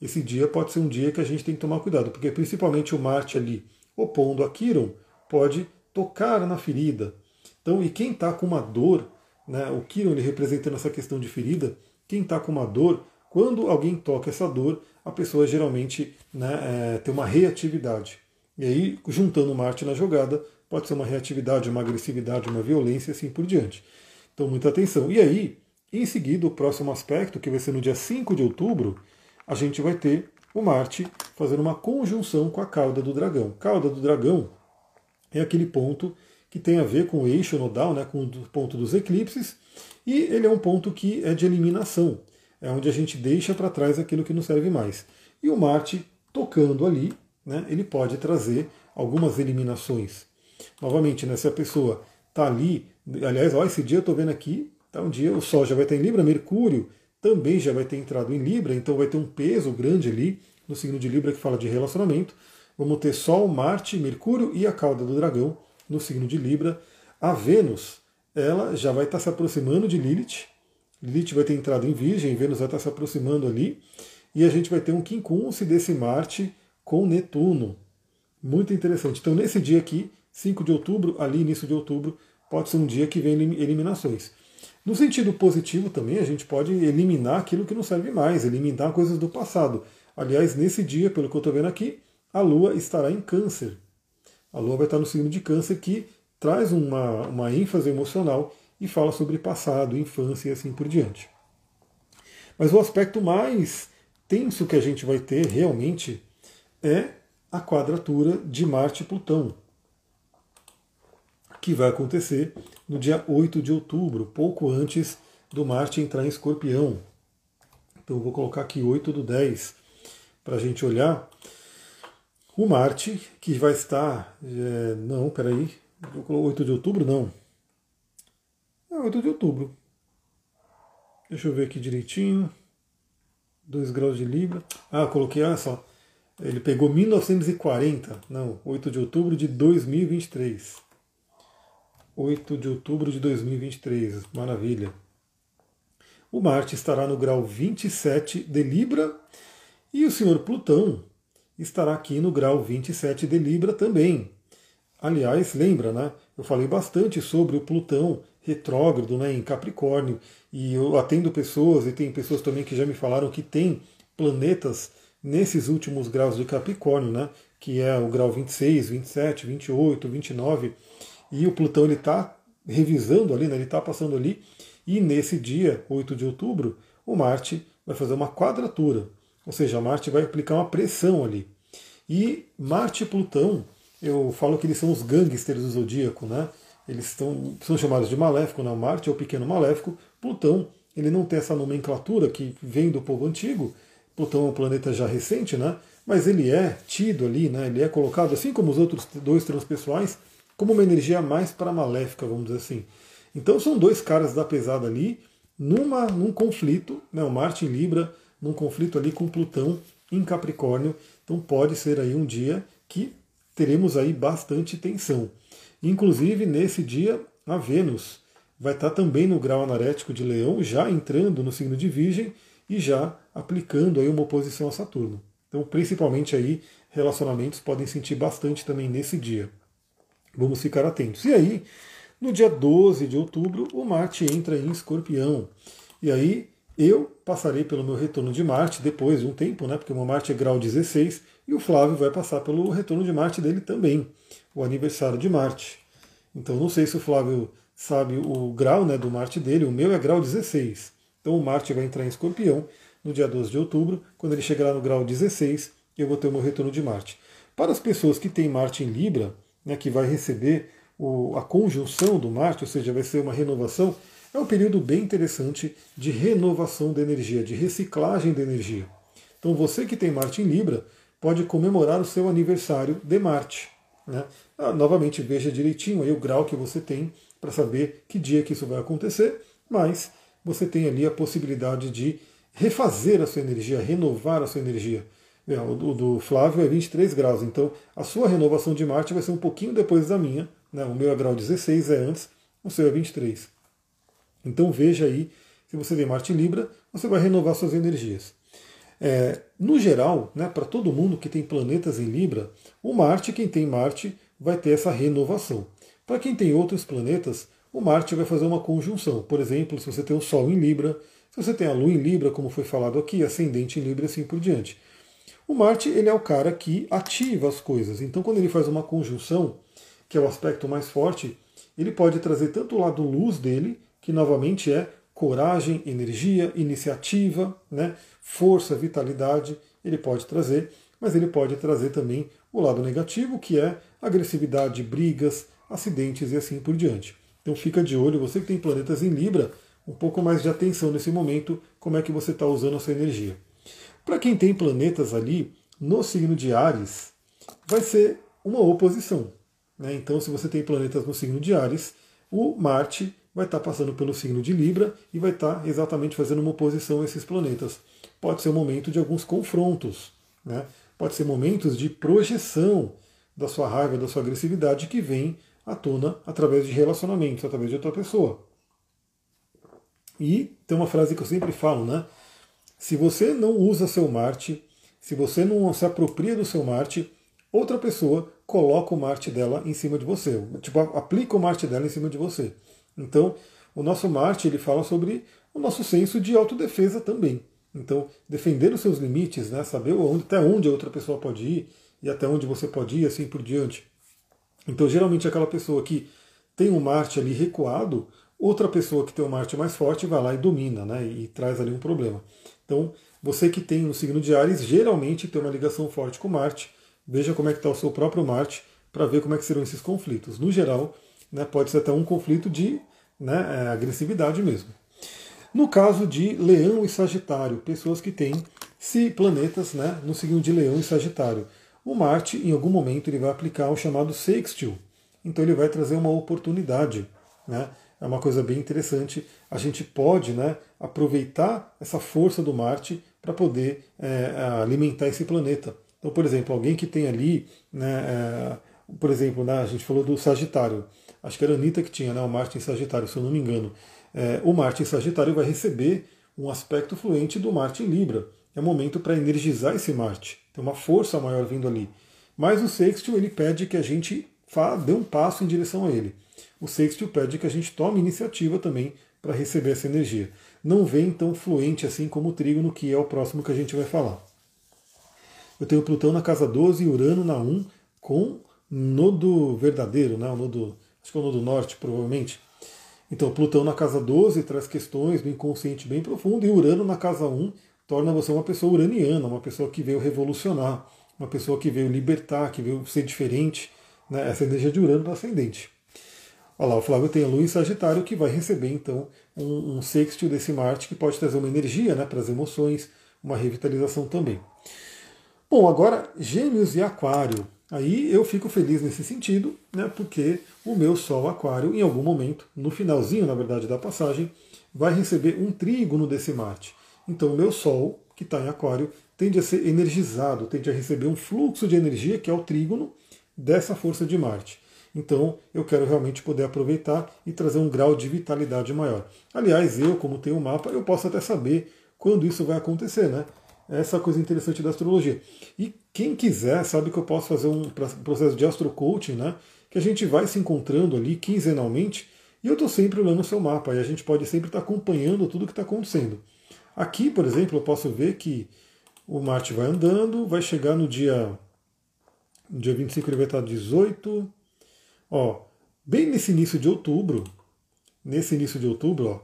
Speaker 1: esse dia pode ser um dia que a gente tem que tomar cuidado, porque principalmente o Marte ali opondo a Quiron pode tocar na ferida. Então, e quem está com uma dor, né, o Quiron ele representando essa questão de ferida, quem está com uma dor, quando alguém toca essa dor, a pessoa geralmente né, é, tem uma reatividade. E aí, juntando Marte na jogada, pode ser uma reatividade, uma agressividade, uma violência e assim por diante. Então, muita atenção. E aí, em seguida, o próximo aspecto, que vai ser no dia 5 de outubro, a gente vai ter o Marte fazendo uma conjunção com a cauda do dragão. Cauda do dragão é aquele ponto que tem a ver com o eixo nodal, né, com o ponto dos eclipses, e ele é um ponto que é de eliminação, é onde a gente deixa para trás aquilo que não serve mais. E o Marte tocando ali, né, ele pode trazer algumas eliminações. Novamente, né, se a pessoa está ali, aliás, ó, esse dia eu estou vendo aqui, tá um dia o Sol já vai estar em Libra, Mercúrio também já vai ter entrado em Libra, então vai ter um peso grande ali no signo de Libra que fala de relacionamento. Vamos ter Sol, Marte, Mercúrio e a cauda do dragão no signo de Libra. A Vênus, ela já vai estar se aproximando de Lilith. Lilith vai ter entrado em Virgem, Vênus vai estar se aproximando ali. E a gente vai ter um quincunce desse Marte com Netuno. Muito interessante. Então, nesse dia aqui, 5 de outubro, ali início de outubro, pode ser um dia que vem eliminações. No sentido positivo também, a gente pode eliminar aquilo que não serve mais, eliminar coisas do passado. Aliás, nesse dia, pelo que eu estou vendo aqui, a Lua estará em câncer. A Lua vai estar no signo de câncer que traz uma, uma ênfase emocional e fala sobre passado, infância e assim por diante. Mas o aspecto mais tenso que a gente vai ter realmente é a quadratura de Marte e Plutão que vai acontecer no dia 8 de outubro, pouco antes do Marte entrar em escorpião. Então vou colocar aqui 8 do 10 para a gente olhar. O Marte, que vai estar. É, não, peraí. 8 de outubro? Não. É 8 de outubro. Deixa eu ver aqui direitinho. 2 graus de Libra. Ah, coloquei, olha só. Ele pegou 1940. Não, 8 de outubro de 2023. 8 de outubro de 2023. Maravilha. O Marte estará no grau 27 de Libra e o senhor Plutão estará aqui no grau 27 de Libra também. Aliás, lembra, né? Eu falei bastante sobre o Plutão retrógrado né, em Capricórnio e eu atendo pessoas e tem pessoas também que já me falaram que tem planetas nesses últimos graus de Capricórnio, né? Que é o grau 26, 27, 28, 29 e o Plutão ele está revisando ali, né, ele está passando ali, e nesse dia, 8 de outubro, o Marte vai fazer uma quadratura, ou seja, Marte vai aplicar uma pressão ali. E Marte e Plutão, eu falo que eles são os gangsters do zodíaco, né? Eles estão, são chamados de maléfico, né? Marte é o pequeno maléfico, Plutão, ele não tem essa nomenclatura que vem do povo antigo, Plutão é um planeta já recente, né? Mas ele é tido ali, né? Ele é colocado, assim como os outros dois transpessoais, como uma energia mais para maléfica, vamos dizer assim. Então são dois caras da pesada ali, numa, num conflito, né, o Marte em Libra, num conflito ali com Plutão em Capricórnio. Então pode ser aí um dia que teremos aí bastante tensão. Inclusive, nesse dia, a Vênus vai estar também no grau anarético de Leão, já entrando no signo de Virgem e já aplicando aí uma oposição a Saturno. Então, principalmente aí, relacionamentos podem sentir bastante também nesse dia. Vamos ficar atentos. E aí, no dia 12 de outubro, o Marte entra em Escorpião. E aí, eu passarei pelo meu retorno de Marte depois de um tempo, né? Porque o meu Marte é grau 16 e o Flávio vai passar pelo retorno de Marte dele também, o aniversário de Marte. Então não sei se o Flávio sabe o grau né, do Marte dele, o meu é grau 16. Então o Marte vai entrar em Escorpião no dia 12 de outubro. Quando ele chegar no grau 16, eu vou ter o meu retorno de Marte. Para as pessoas que têm Marte em Libra, né, que vai receber o, a conjunção do Marte, ou seja, vai ser uma renovação, é um período bem interessante de renovação da energia, de reciclagem da energia. Então você que tem Marte em Libra pode comemorar o seu aniversário de Marte. Né? Ah, novamente veja direitinho aí o grau que você tem para saber que dia que isso vai acontecer, mas você tem ali a possibilidade de refazer a sua energia, renovar a sua energia. É, o do Flávio é 23 graus, então a sua renovação de Marte vai ser um pouquinho depois da minha. Né? O meu é grau 16, é antes, o seu é 23. Então veja aí, se você tem Marte em Libra, você vai renovar suas energias. É, no geral, né, para todo mundo que tem planetas em Libra, o Marte, quem tem Marte, vai ter essa renovação. Para quem tem outros planetas, o Marte vai fazer uma conjunção. Por exemplo, se você tem o Sol em Libra, se você tem a Lua em Libra, como foi falado aqui, ascendente em Libra e assim por diante. O Marte ele é o cara que ativa as coisas. Então, quando ele faz uma conjunção, que é o aspecto mais forte, ele pode trazer tanto o lado luz dele, que novamente é coragem, energia, iniciativa, né, força, vitalidade, ele pode trazer, mas ele pode trazer também o lado negativo, que é agressividade, brigas, acidentes e assim por diante. Então fica de olho, você que tem planetas em Libra, um pouco mais de atenção nesse momento, como é que você está usando a sua energia. Para quem tem planetas ali no signo de Ares, vai ser uma oposição. Né? Então, se você tem planetas no signo de Ares, o Marte vai estar tá passando pelo signo de Libra e vai estar tá exatamente fazendo uma oposição a esses planetas. Pode ser um momento de alguns confrontos, né? pode ser momentos de projeção da sua raiva, da sua agressividade que vem à tona através de relacionamentos, através de outra pessoa. E tem uma frase que eu sempre falo, né? Se você não usa seu Marte, se você não se apropria do seu Marte, outra pessoa coloca o Marte dela em cima de você. Tipo, aplica o Marte dela em cima de você. Então, o nosso Marte ele fala sobre o nosso senso de autodefesa também. Então, defender os seus limites, né, saber onde, até onde a outra pessoa pode ir e até onde você pode ir, assim por diante. Então, geralmente, aquela pessoa que tem um Marte ali recuado, outra pessoa que tem um Marte mais forte vai lá e domina, né, e traz ali um problema. Então, você que tem no signo de Ares, geralmente tem uma ligação forte com Marte. Veja como é que está o seu próprio Marte para ver como é que serão esses conflitos. No geral, né, pode ser até um conflito de né, é, agressividade mesmo. No caso de Leão e Sagitário, pessoas que têm se planetas né, no signo de Leão e Sagitário, o Marte, em algum momento, ele vai aplicar o chamado sextil. Então ele vai trazer uma oportunidade. Né? É uma coisa bem interessante. A gente pode né, aproveitar essa força do Marte para poder é, alimentar esse planeta. Então, por exemplo, alguém que tem ali, né, é, por exemplo, né, a gente falou do Sagitário acho que era a Anitta que tinha, né, o Marte em Sagitário, se eu não me engano. É, o Marte em Sagitário vai receber um aspecto fluente do Marte em Libra. É momento para energizar esse Marte. Tem uma força maior vindo ali. Mas o sextil ele pede que a gente dê um passo em direção a ele. O sextil pede que a gente tome iniciativa também para receber essa energia. Não vem tão fluente assim como o trígono, que é o próximo que a gente vai falar. Eu tenho Plutão na casa 12 e Urano na 1 com nodo verdadeiro, né? o nodo acho que é o Nodo Norte, provavelmente. Então, Plutão na casa 12 traz questões do inconsciente bem profundo, e Urano na casa 1 torna você uma pessoa uraniana, uma pessoa que veio revolucionar, uma pessoa que veio libertar, que veio ser diferente. Né? Essa energia de Urano no ascendente. Olha lá, o Flávio tem a Lua em Sagitário que vai receber então um, um sextil desse Marte que pode trazer uma energia né, para as emoções, uma revitalização também. Bom, agora Gêmeos e Aquário. Aí eu fico feliz nesse sentido, né, porque o meu Sol Aquário, em algum momento, no finalzinho, na verdade, da passagem, vai receber um trígono desse Marte. Então o meu Sol, que está em Aquário, tende a ser energizado, tende a receber um fluxo de energia, que é o trígono, dessa força de Marte. Então eu quero realmente poder aproveitar e trazer um grau de vitalidade maior. Aliás, eu, como tenho um mapa, eu posso até saber quando isso vai acontecer, né? Essa coisa interessante da astrologia. E quem quiser sabe que eu posso fazer um processo de astro coaching, né? Que a gente vai se encontrando ali quinzenalmente e eu estou sempre olhando o seu mapa e a gente pode sempre estar acompanhando tudo que está acontecendo. Aqui, por exemplo, eu posso ver que o Marte vai andando, vai chegar no dia, no dia 25, ele vai estar 18. Ó, bem nesse início de outubro, nesse início de outubro, ó,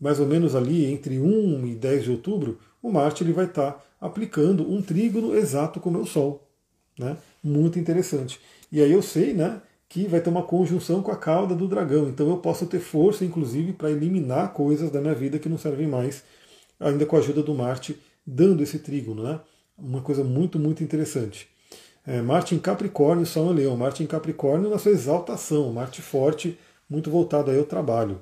Speaker 1: mais ou menos ali entre 1 e 10 de outubro, o Marte ele vai estar aplicando um trígono exato com o meu Sol. Né? Muito interessante. E aí eu sei né, que vai ter uma conjunção com a cauda do dragão. Então eu posso ter força, inclusive, para eliminar coisas da minha vida que não servem mais, ainda com a ajuda do Marte, dando esse trígono. Né? Uma coisa muito, muito interessante. É, Marte em Capricórnio, Sol em Leão. Marte em Capricórnio na sua exaltação. Marte forte, muito voltado aí ao trabalho.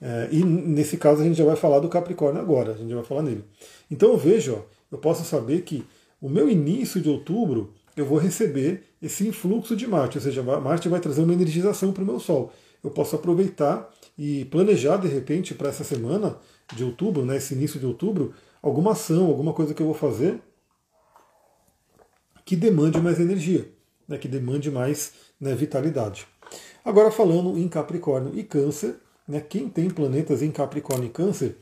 Speaker 1: É, e nesse caso a gente já vai falar do Capricórnio agora, a gente já vai falar nele. Então eu vejo, ó, eu posso saber que o meu início de outubro eu vou receber esse influxo de Marte, ou seja, Marte vai trazer uma energização para o meu Sol. Eu posso aproveitar e planejar de repente para essa semana de outubro, né, esse início de outubro, alguma ação, alguma coisa que eu vou fazer que demande mais energia, né, que demande mais né, vitalidade. Agora falando em Capricórnio e Câncer, né, quem tem planetas em Capricórnio e Câncer,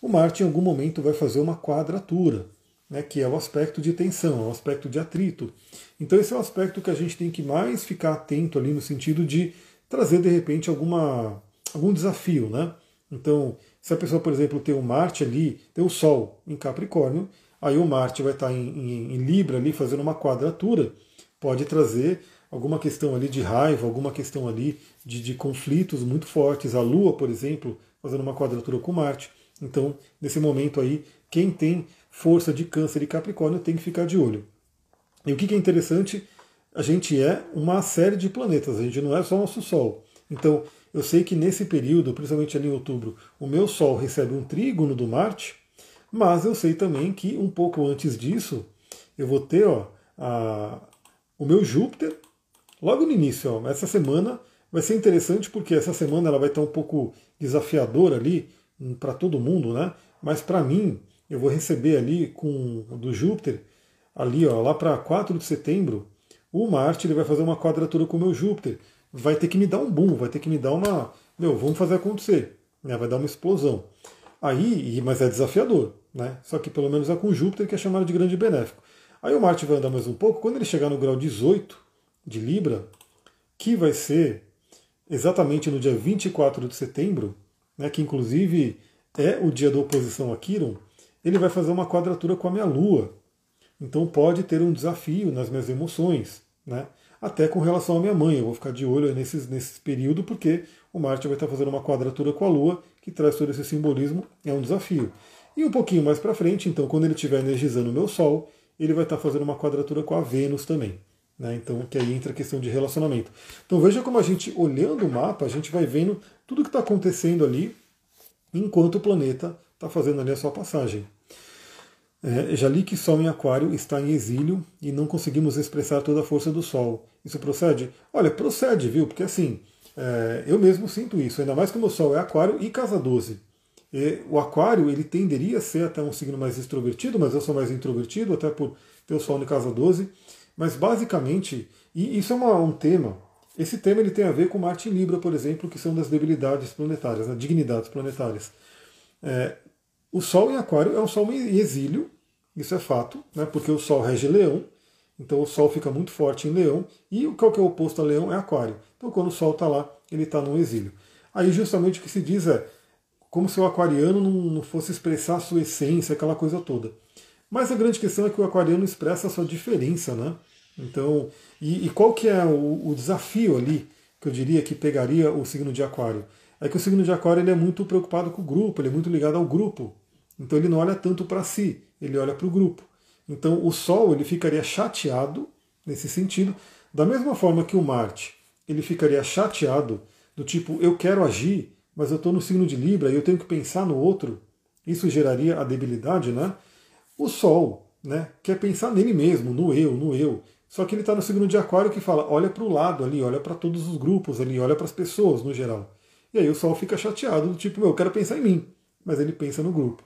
Speaker 1: o Marte em algum momento vai fazer uma quadratura, né, que é o aspecto de tensão, é o aspecto de atrito. Então esse é o aspecto que a gente tem que mais ficar atento ali no sentido de trazer de repente alguma, algum desafio. Né? Então, se a pessoa, por exemplo, tem o Marte ali, tem o Sol em Capricórnio, aí o Marte vai estar em, em, em Libra ali fazendo uma quadratura, pode trazer alguma questão ali de raiva, alguma questão ali de, de conflitos muito fortes. A Lua, por exemplo, fazendo uma quadratura com Marte. Então, nesse momento aí, quem tem força de câncer e capricórnio tem que ficar de olho. E o que é interessante, a gente é uma série de planetas, a gente não é só nosso Sol. Então, eu sei que nesse período, principalmente ali em outubro, o meu Sol recebe um trígono do Marte, mas eu sei também que um pouco antes disso, eu vou ter ó, a, o meu Júpiter Logo no início, ó, essa semana vai ser interessante porque essa semana ela vai estar um pouco desafiadora ali hum, para todo mundo, né? Mas para mim, eu vou receber ali com do Júpiter, ali ó, lá para 4 de setembro, o Marte ele vai fazer uma quadratura com o meu Júpiter. Vai ter que me dar um boom, vai ter que me dar uma. Meu, vamos fazer acontecer. Né? Vai dar uma explosão. Aí, mas é desafiador, né? Só que pelo menos é com Júpiter que é chamado de grande benéfico. Aí o Marte vai andar mais um pouco, quando ele chegar no grau 18, de Libra, que vai ser exatamente no dia 24 de setembro, né, que inclusive é o dia da oposição a Quiron, ele vai fazer uma quadratura com a minha Lua. Então pode ter um desafio nas minhas emoções, né? até com relação à minha mãe. Eu vou ficar de olho nesses, nesse período, porque o Marte vai estar fazendo uma quadratura com a Lua, que traz todo esse simbolismo, é um desafio. E um pouquinho mais para frente, então, quando ele estiver energizando o meu Sol, ele vai estar fazendo uma quadratura com a Vênus também. Né? Então, que aí entra a questão de relacionamento. Então veja como a gente, olhando o mapa, a gente vai vendo tudo que está acontecendo ali enquanto o planeta está fazendo ali a sua passagem. É, já li que Sol em Aquário está em exílio e não conseguimos expressar toda a força do Sol. Isso procede? Olha, procede, viu? Porque assim, é, eu mesmo sinto isso, ainda mais que o meu Sol é Aquário e Casa 12. E o Aquário ele tenderia a ser até um signo mais extrovertido, mas eu sou mais introvertido, até por ter o Sol em Casa 12. Mas basicamente, e isso é uma, um tema, esse tema ele tem a ver com Marte em Libra, por exemplo, que são das debilidades planetárias, né, dignidades planetárias. É, o Sol em Aquário é um Sol em exílio, isso é fato, né, porque o Sol rege Leão, então o Sol fica muito forte em Leão, e o que é o oposto a Leão é Aquário. Então quando o Sol está lá, ele está no exílio. Aí justamente o que se diz é como se o aquariano não, não fosse expressar a sua essência, aquela coisa toda. Mas a grande questão é que o aquariano expressa a sua diferença, né? Então, e, e qual que é o, o, desafio ali que eu diria que pegaria o signo de aquário? É que o signo de aquário ele é muito preocupado com o grupo, ele é muito ligado ao grupo. Então ele não olha tanto para si, ele olha para o grupo. Então o Sol ele ficaria chateado nesse sentido, da mesma forma que o Marte ele ficaria chateado do tipo eu quero agir, mas eu estou no signo de Libra e eu tenho que pensar no outro. Isso geraria a debilidade, né? O Sol né, quer pensar nele mesmo, no eu, no eu. Só que ele está no signo de Aquário que fala: olha para o lado ali, olha para todos os grupos ali, olha para as pessoas no geral. E aí o Sol fica chateado, do tipo, eu quero pensar em mim, mas ele pensa no grupo.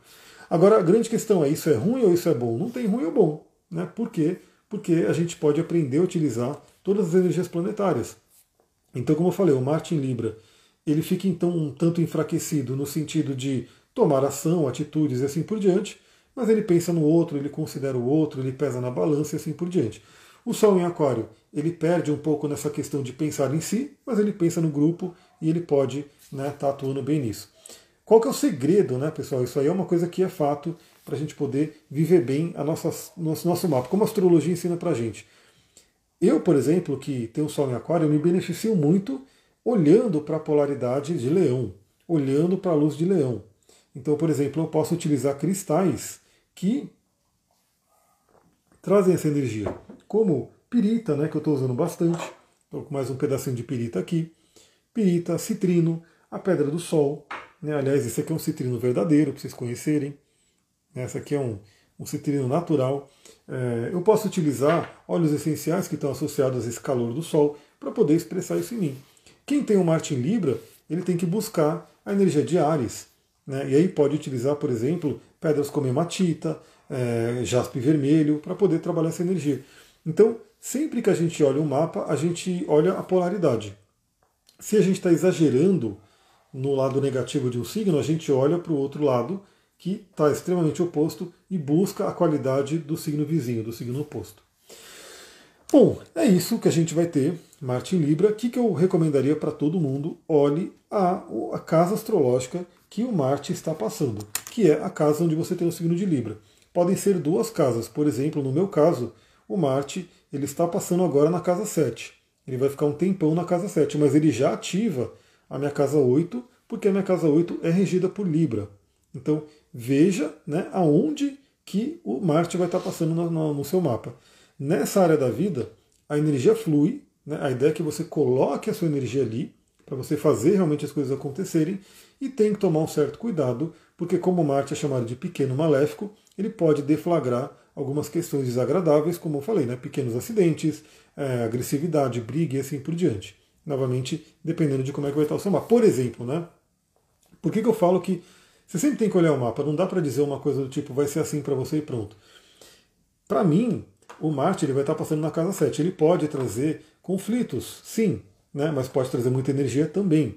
Speaker 1: Agora, a grande questão é: isso é ruim ou isso é bom? Não tem ruim ou bom. Né? Por quê? Porque a gente pode aprender a utilizar todas as energias planetárias. Então, como eu falei, o Marte em Libra, ele fica então um tanto enfraquecido no sentido de tomar ação, atitudes e assim por diante, mas ele pensa no outro, ele considera o outro, ele pesa na balança e assim por diante. O Sol em Aquário, ele perde um pouco nessa questão de pensar em si, mas ele pensa no grupo e ele pode estar né, tá atuando bem nisso. Qual que é o segredo, né, pessoal? Isso aí é uma coisa que é fato para a gente poder viver bem a nossa, nosso, nosso mapa, como a astrologia ensina para a gente. Eu, por exemplo, que tenho Sol em Aquário, eu me beneficio muito olhando para a polaridade de Leão, olhando para a luz de Leão. Então, por exemplo, eu posso utilizar cristais que trazem essa energia como pirita, né, que eu estou usando bastante. Estou com mais um pedacinho de pirita aqui. Pirita, citrino, a pedra do sol. Né, aliás, esse aqui é um citrino verdadeiro, para vocês conhecerem. Essa aqui é um, um citrino natural. É, eu posso utilizar óleos essenciais que estão associados a esse calor do sol para poder expressar isso em mim. Quem tem um Marte em Libra, ele tem que buscar a energia de Ares. Né? E aí pode utilizar, por exemplo, pedras como hematita, é, jaspe vermelho, para poder trabalhar essa energia. Então, sempre que a gente olha um mapa, a gente olha a polaridade. Se a gente está exagerando no lado negativo de um signo, a gente olha para o outro lado, que está extremamente oposto, e busca a qualidade do signo vizinho, do signo oposto. Bom, é isso que a gente vai ter, Marte em Libra. O que, que eu recomendaria para todo mundo? Olhe a, a casa astrológica que o Marte está passando, que é a casa onde você tem o signo de Libra. Podem ser duas casas, por exemplo, no meu caso, o Marte ele está passando agora na casa 7. Ele vai ficar um tempão na casa 7, mas ele já ativa a minha casa 8, porque a minha casa 8 é regida por Libra. Então veja né, aonde que o Marte vai estar passando no, no, no seu mapa. Nessa área da vida, a energia flui, né, a ideia é que você coloque a sua energia ali, para você fazer realmente as coisas acontecerem, e tem que tomar um certo cuidado, porque como Marte é chamado de pequeno maléfico, ele pode deflagrar algumas questões desagradáveis, como eu falei, né? pequenos acidentes, é, agressividade, briga e assim por diante. Novamente, dependendo de como é que vai estar o seu mapa. Por exemplo, né? Por que, que eu falo que você sempre tem que olhar o mapa? Não dá para dizer uma coisa do tipo, vai ser assim para você e pronto. Para mim, o Marte ele vai estar passando na casa 7. Ele pode trazer conflitos, sim, né? mas pode trazer muita energia também.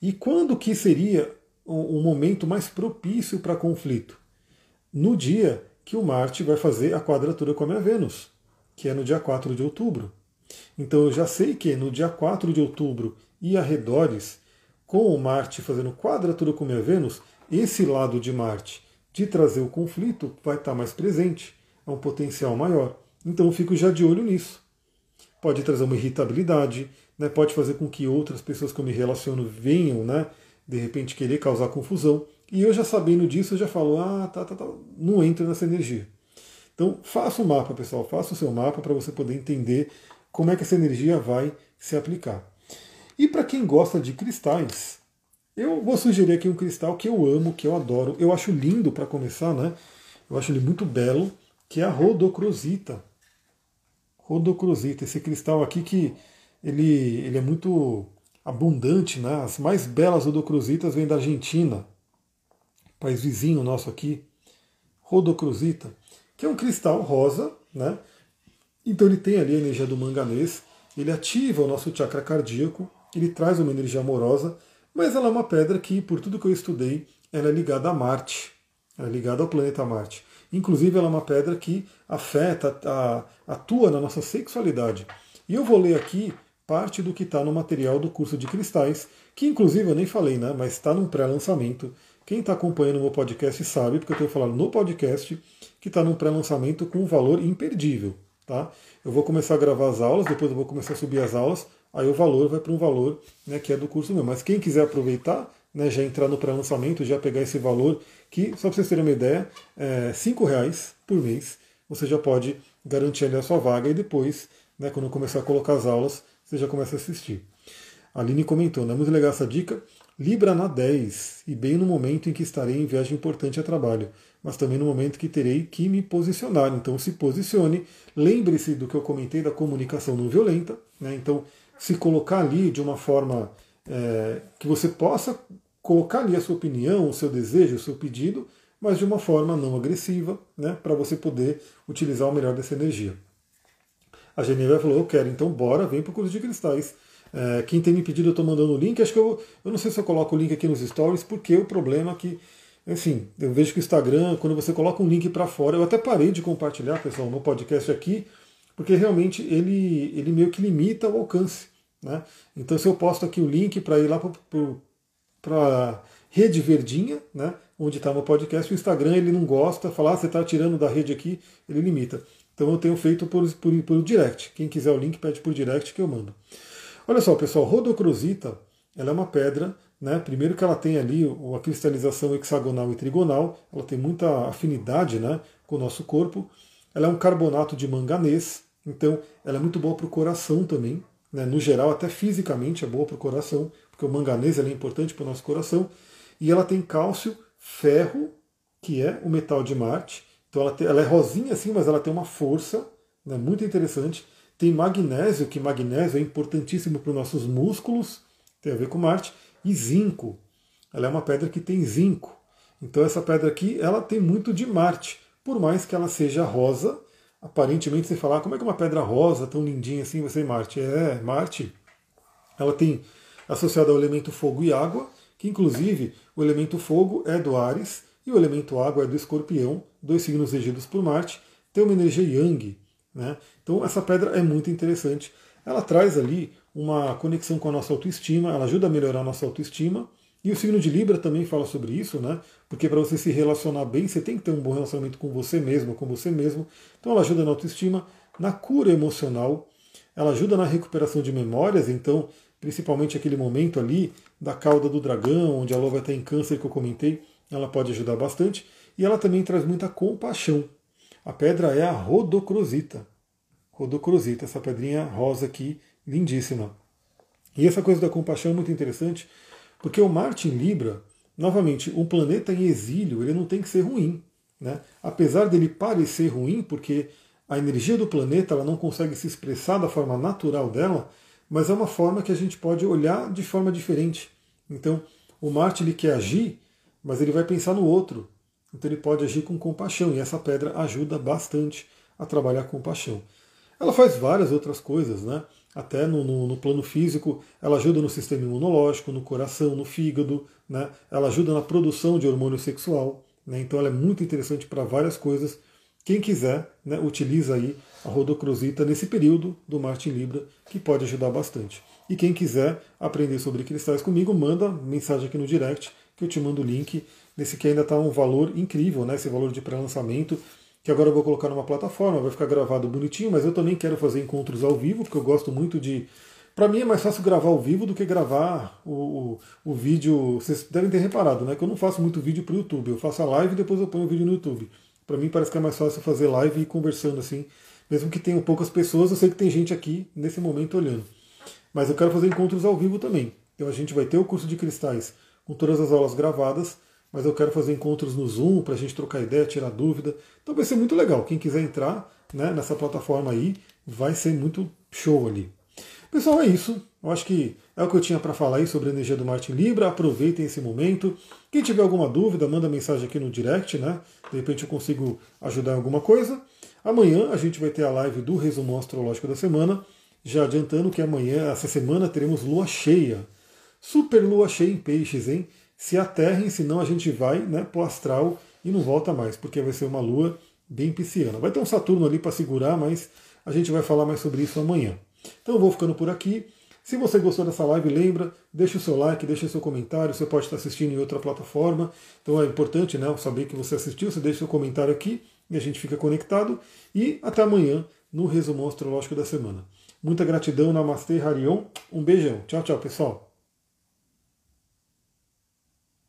Speaker 1: E quando que seria o momento mais propício para conflito? No dia que o Marte vai fazer a quadratura com a minha Vênus, que é no dia 4 de outubro. Então eu já sei que no dia 4 de outubro e arredores, com o Marte fazendo quadratura com a minha Vênus, esse lado de Marte de trazer o conflito vai estar mais presente, é um potencial maior. Então eu fico já de olho nisso. Pode trazer uma irritabilidade, né, pode fazer com que outras pessoas que eu me relaciono venham, né, de repente, querer causar confusão. E eu já sabendo disso, eu já falo, ah, tá, tá, tá, não entra nessa energia. Então, faça o um mapa, pessoal, faça o seu mapa para você poder entender como é que essa energia vai se aplicar. E para quem gosta de cristais, eu vou sugerir aqui um cristal que eu amo, que eu adoro, eu acho lindo para começar, né? Eu acho ele muito belo, que é a rodocrosita. Rodocrosita, esse cristal aqui que ele, ele é muito abundante, né? As mais belas rodocrositas vêm da Argentina país vizinho nosso aqui, Rodocrosita, que é um cristal rosa, né? Então ele tem ali a energia do manganês, ele ativa o nosso chakra cardíaco, ele traz uma energia amorosa, mas ela é uma pedra que, por tudo que eu estudei, ela é ligada a Marte, ela é ligada ao planeta Marte. Inclusive, ela é uma pedra que afeta, a, atua na nossa sexualidade. E eu vou ler aqui parte do que está no material do curso de cristais, que inclusive eu nem falei, né, mas está num pré-lançamento. Quem está acompanhando o meu podcast sabe, porque eu tenho falado no podcast, que está num pré-lançamento com um valor imperdível. Tá? Eu vou começar a gravar as aulas, depois eu vou começar a subir as aulas, aí o valor vai para um valor né, que é do curso meu. Mas quem quiser aproveitar, né, já entrar no pré-lançamento, já pegar esse valor, que, só para vocês terem uma ideia, é R$ reais por mês, você já pode garantir ali a sua vaga e depois, né, quando começar a colocar as aulas, você já começa a assistir. A Aline comentou, é muito legal essa dica. Libra na 10, e bem no momento em que estarei em viagem importante a trabalho, mas também no momento que terei que me posicionar. Então se posicione, lembre-se do que eu comentei da comunicação não violenta, né? então se colocar ali de uma forma é, que você possa colocar ali a sua opinião, o seu desejo, o seu pedido, mas de uma forma não agressiva, né? para você poder utilizar o melhor dessa energia. A Geneva falou, eu quero, então bora, vem para o curso de cristais. É, quem tem me pedido, eu estou mandando o link. Acho que eu, eu não sei se eu coloco o link aqui nos stories, porque o problema é que, enfim, eu vejo que o Instagram, quando você coloca um link para fora, eu até parei de compartilhar, pessoal, no podcast aqui, porque realmente ele, ele meio que limita o alcance. Né? Então, se eu posto aqui o link para ir lá para a rede verdinha, né, onde está o podcast, o Instagram ele não gosta, falar, ah, você está tirando da rede aqui, ele limita. Então eu tenho feito por, por, por direct. Quem quiser o link, pede por direct que eu mando. Olha só, pessoal, rodocrosita, ela é uma pedra, né? Primeiro que ela tem ali a cristalização hexagonal e trigonal, ela tem muita afinidade, né, com o nosso corpo. Ela é um carbonato de manganês, então ela é muito boa para o coração também, né? No geral, até fisicamente é boa para o coração, porque o manganês é importante para o nosso coração. E ela tem cálcio, ferro, que é o metal de Marte. Então ela, tem, ela é rosinha assim, mas ela tem uma força né, muito interessante. Tem magnésio, que magnésio é importantíssimo para os nossos músculos, tem a ver com Marte, e zinco. Ela é uma pedra que tem zinco. Então essa pedra aqui, ela tem muito de Marte. Por mais que ela seja rosa, aparentemente você falar, ah, como é que uma pedra rosa tão lindinha assim vai ser Marte? É, Marte, ela tem associada ao elemento fogo e água, que inclusive o elemento fogo é do Ares e o elemento água é do Escorpião, dois signos regidos por Marte, tem uma energia Yang, né? Então essa pedra é muito interessante. Ela traz ali uma conexão com a nossa autoestima, ela ajuda a melhorar a nossa autoestima. E o signo de Libra também fala sobre isso, né? Porque para você se relacionar bem, você tem que ter um bom relacionamento com você mesmo, com você mesmo. Então ela ajuda na autoestima, na cura emocional, ela ajuda na recuperação de memórias, então, principalmente aquele momento ali da cauda do dragão, onde a lua vai estar em câncer que eu comentei, ela pode ajudar bastante. E ela também traz muita compaixão. A pedra é a rodocrosita. Rodocrosita, essa pedrinha rosa aqui, lindíssima. E essa coisa da compaixão é muito interessante, porque o Marte em Libra, novamente, um planeta em exílio, ele não tem que ser ruim. Né? Apesar dele parecer ruim, porque a energia do planeta ela não consegue se expressar da forma natural dela, mas é uma forma que a gente pode olhar de forma diferente. Então, o Marte ele quer agir, mas ele vai pensar no outro. Então ele pode agir com compaixão, e essa pedra ajuda bastante a trabalhar com compaixão. Ela faz várias outras coisas, né? Até no, no, no, plano físico, ela ajuda no sistema imunológico, no coração, no fígado, né? ela ajuda na produção de hormônio sexual. Né? Então ela é muito interessante para várias coisas. Quem quiser, né, utiliza aí a rodocrosita nesse período do Marte em Libra, que pode ajudar bastante. E quem quiser aprender sobre cristais comigo, manda mensagem aqui no direct, que eu te mando o link nesse que ainda está um valor incrível, né? Esse valor de pré-lançamento, que agora eu vou colocar numa plataforma, vai ficar gravado bonitinho, mas eu também quero fazer encontros ao vivo, porque eu gosto muito de. Para mim é mais fácil gravar ao vivo do que gravar o, o, o, vídeo. Vocês devem ter reparado, né? Que eu não faço muito vídeo para o YouTube. Eu faço a live e depois eu ponho o vídeo no YouTube. Para mim parece que é mais fácil fazer live e conversando assim. Mesmo que tenham poucas pessoas, eu sei que tem gente aqui nesse momento olhando. Mas eu quero fazer encontros ao vivo também. Então a gente vai ter o curso de cristais com todas as aulas gravadas mas eu quero fazer encontros no Zoom para a gente trocar ideia, tirar dúvida. Então vai ser muito legal. Quem quiser entrar né, nessa plataforma aí, vai ser muito show ali. Pessoal, é isso. Eu acho que é o que eu tinha para falar aí sobre a energia do Marte Libra. Aproveitem esse momento. Quem tiver alguma dúvida, manda mensagem aqui no direct, né? De repente eu consigo ajudar em alguma coisa. Amanhã a gente vai ter a live do resumo astrológico da semana. Já adiantando que amanhã, essa semana, teremos lua cheia. Super lua cheia em peixes, hein? Se aterrem, senão a gente vai né, para o astral e não volta mais, porque vai ser uma lua bem pisciana. Vai ter um Saturno ali para segurar, mas a gente vai falar mais sobre isso amanhã. Então eu vou ficando por aqui. Se você gostou dessa live, lembra, deixa o seu like, deixa o seu comentário. Você pode estar assistindo em outra plataforma. Então é importante né, saber que você assistiu. Você deixa o seu comentário aqui e a gente fica conectado. E até amanhã no resumo astrológico da semana. Muita gratidão, Namastê, Harion. Um beijão. Tchau, tchau, pessoal.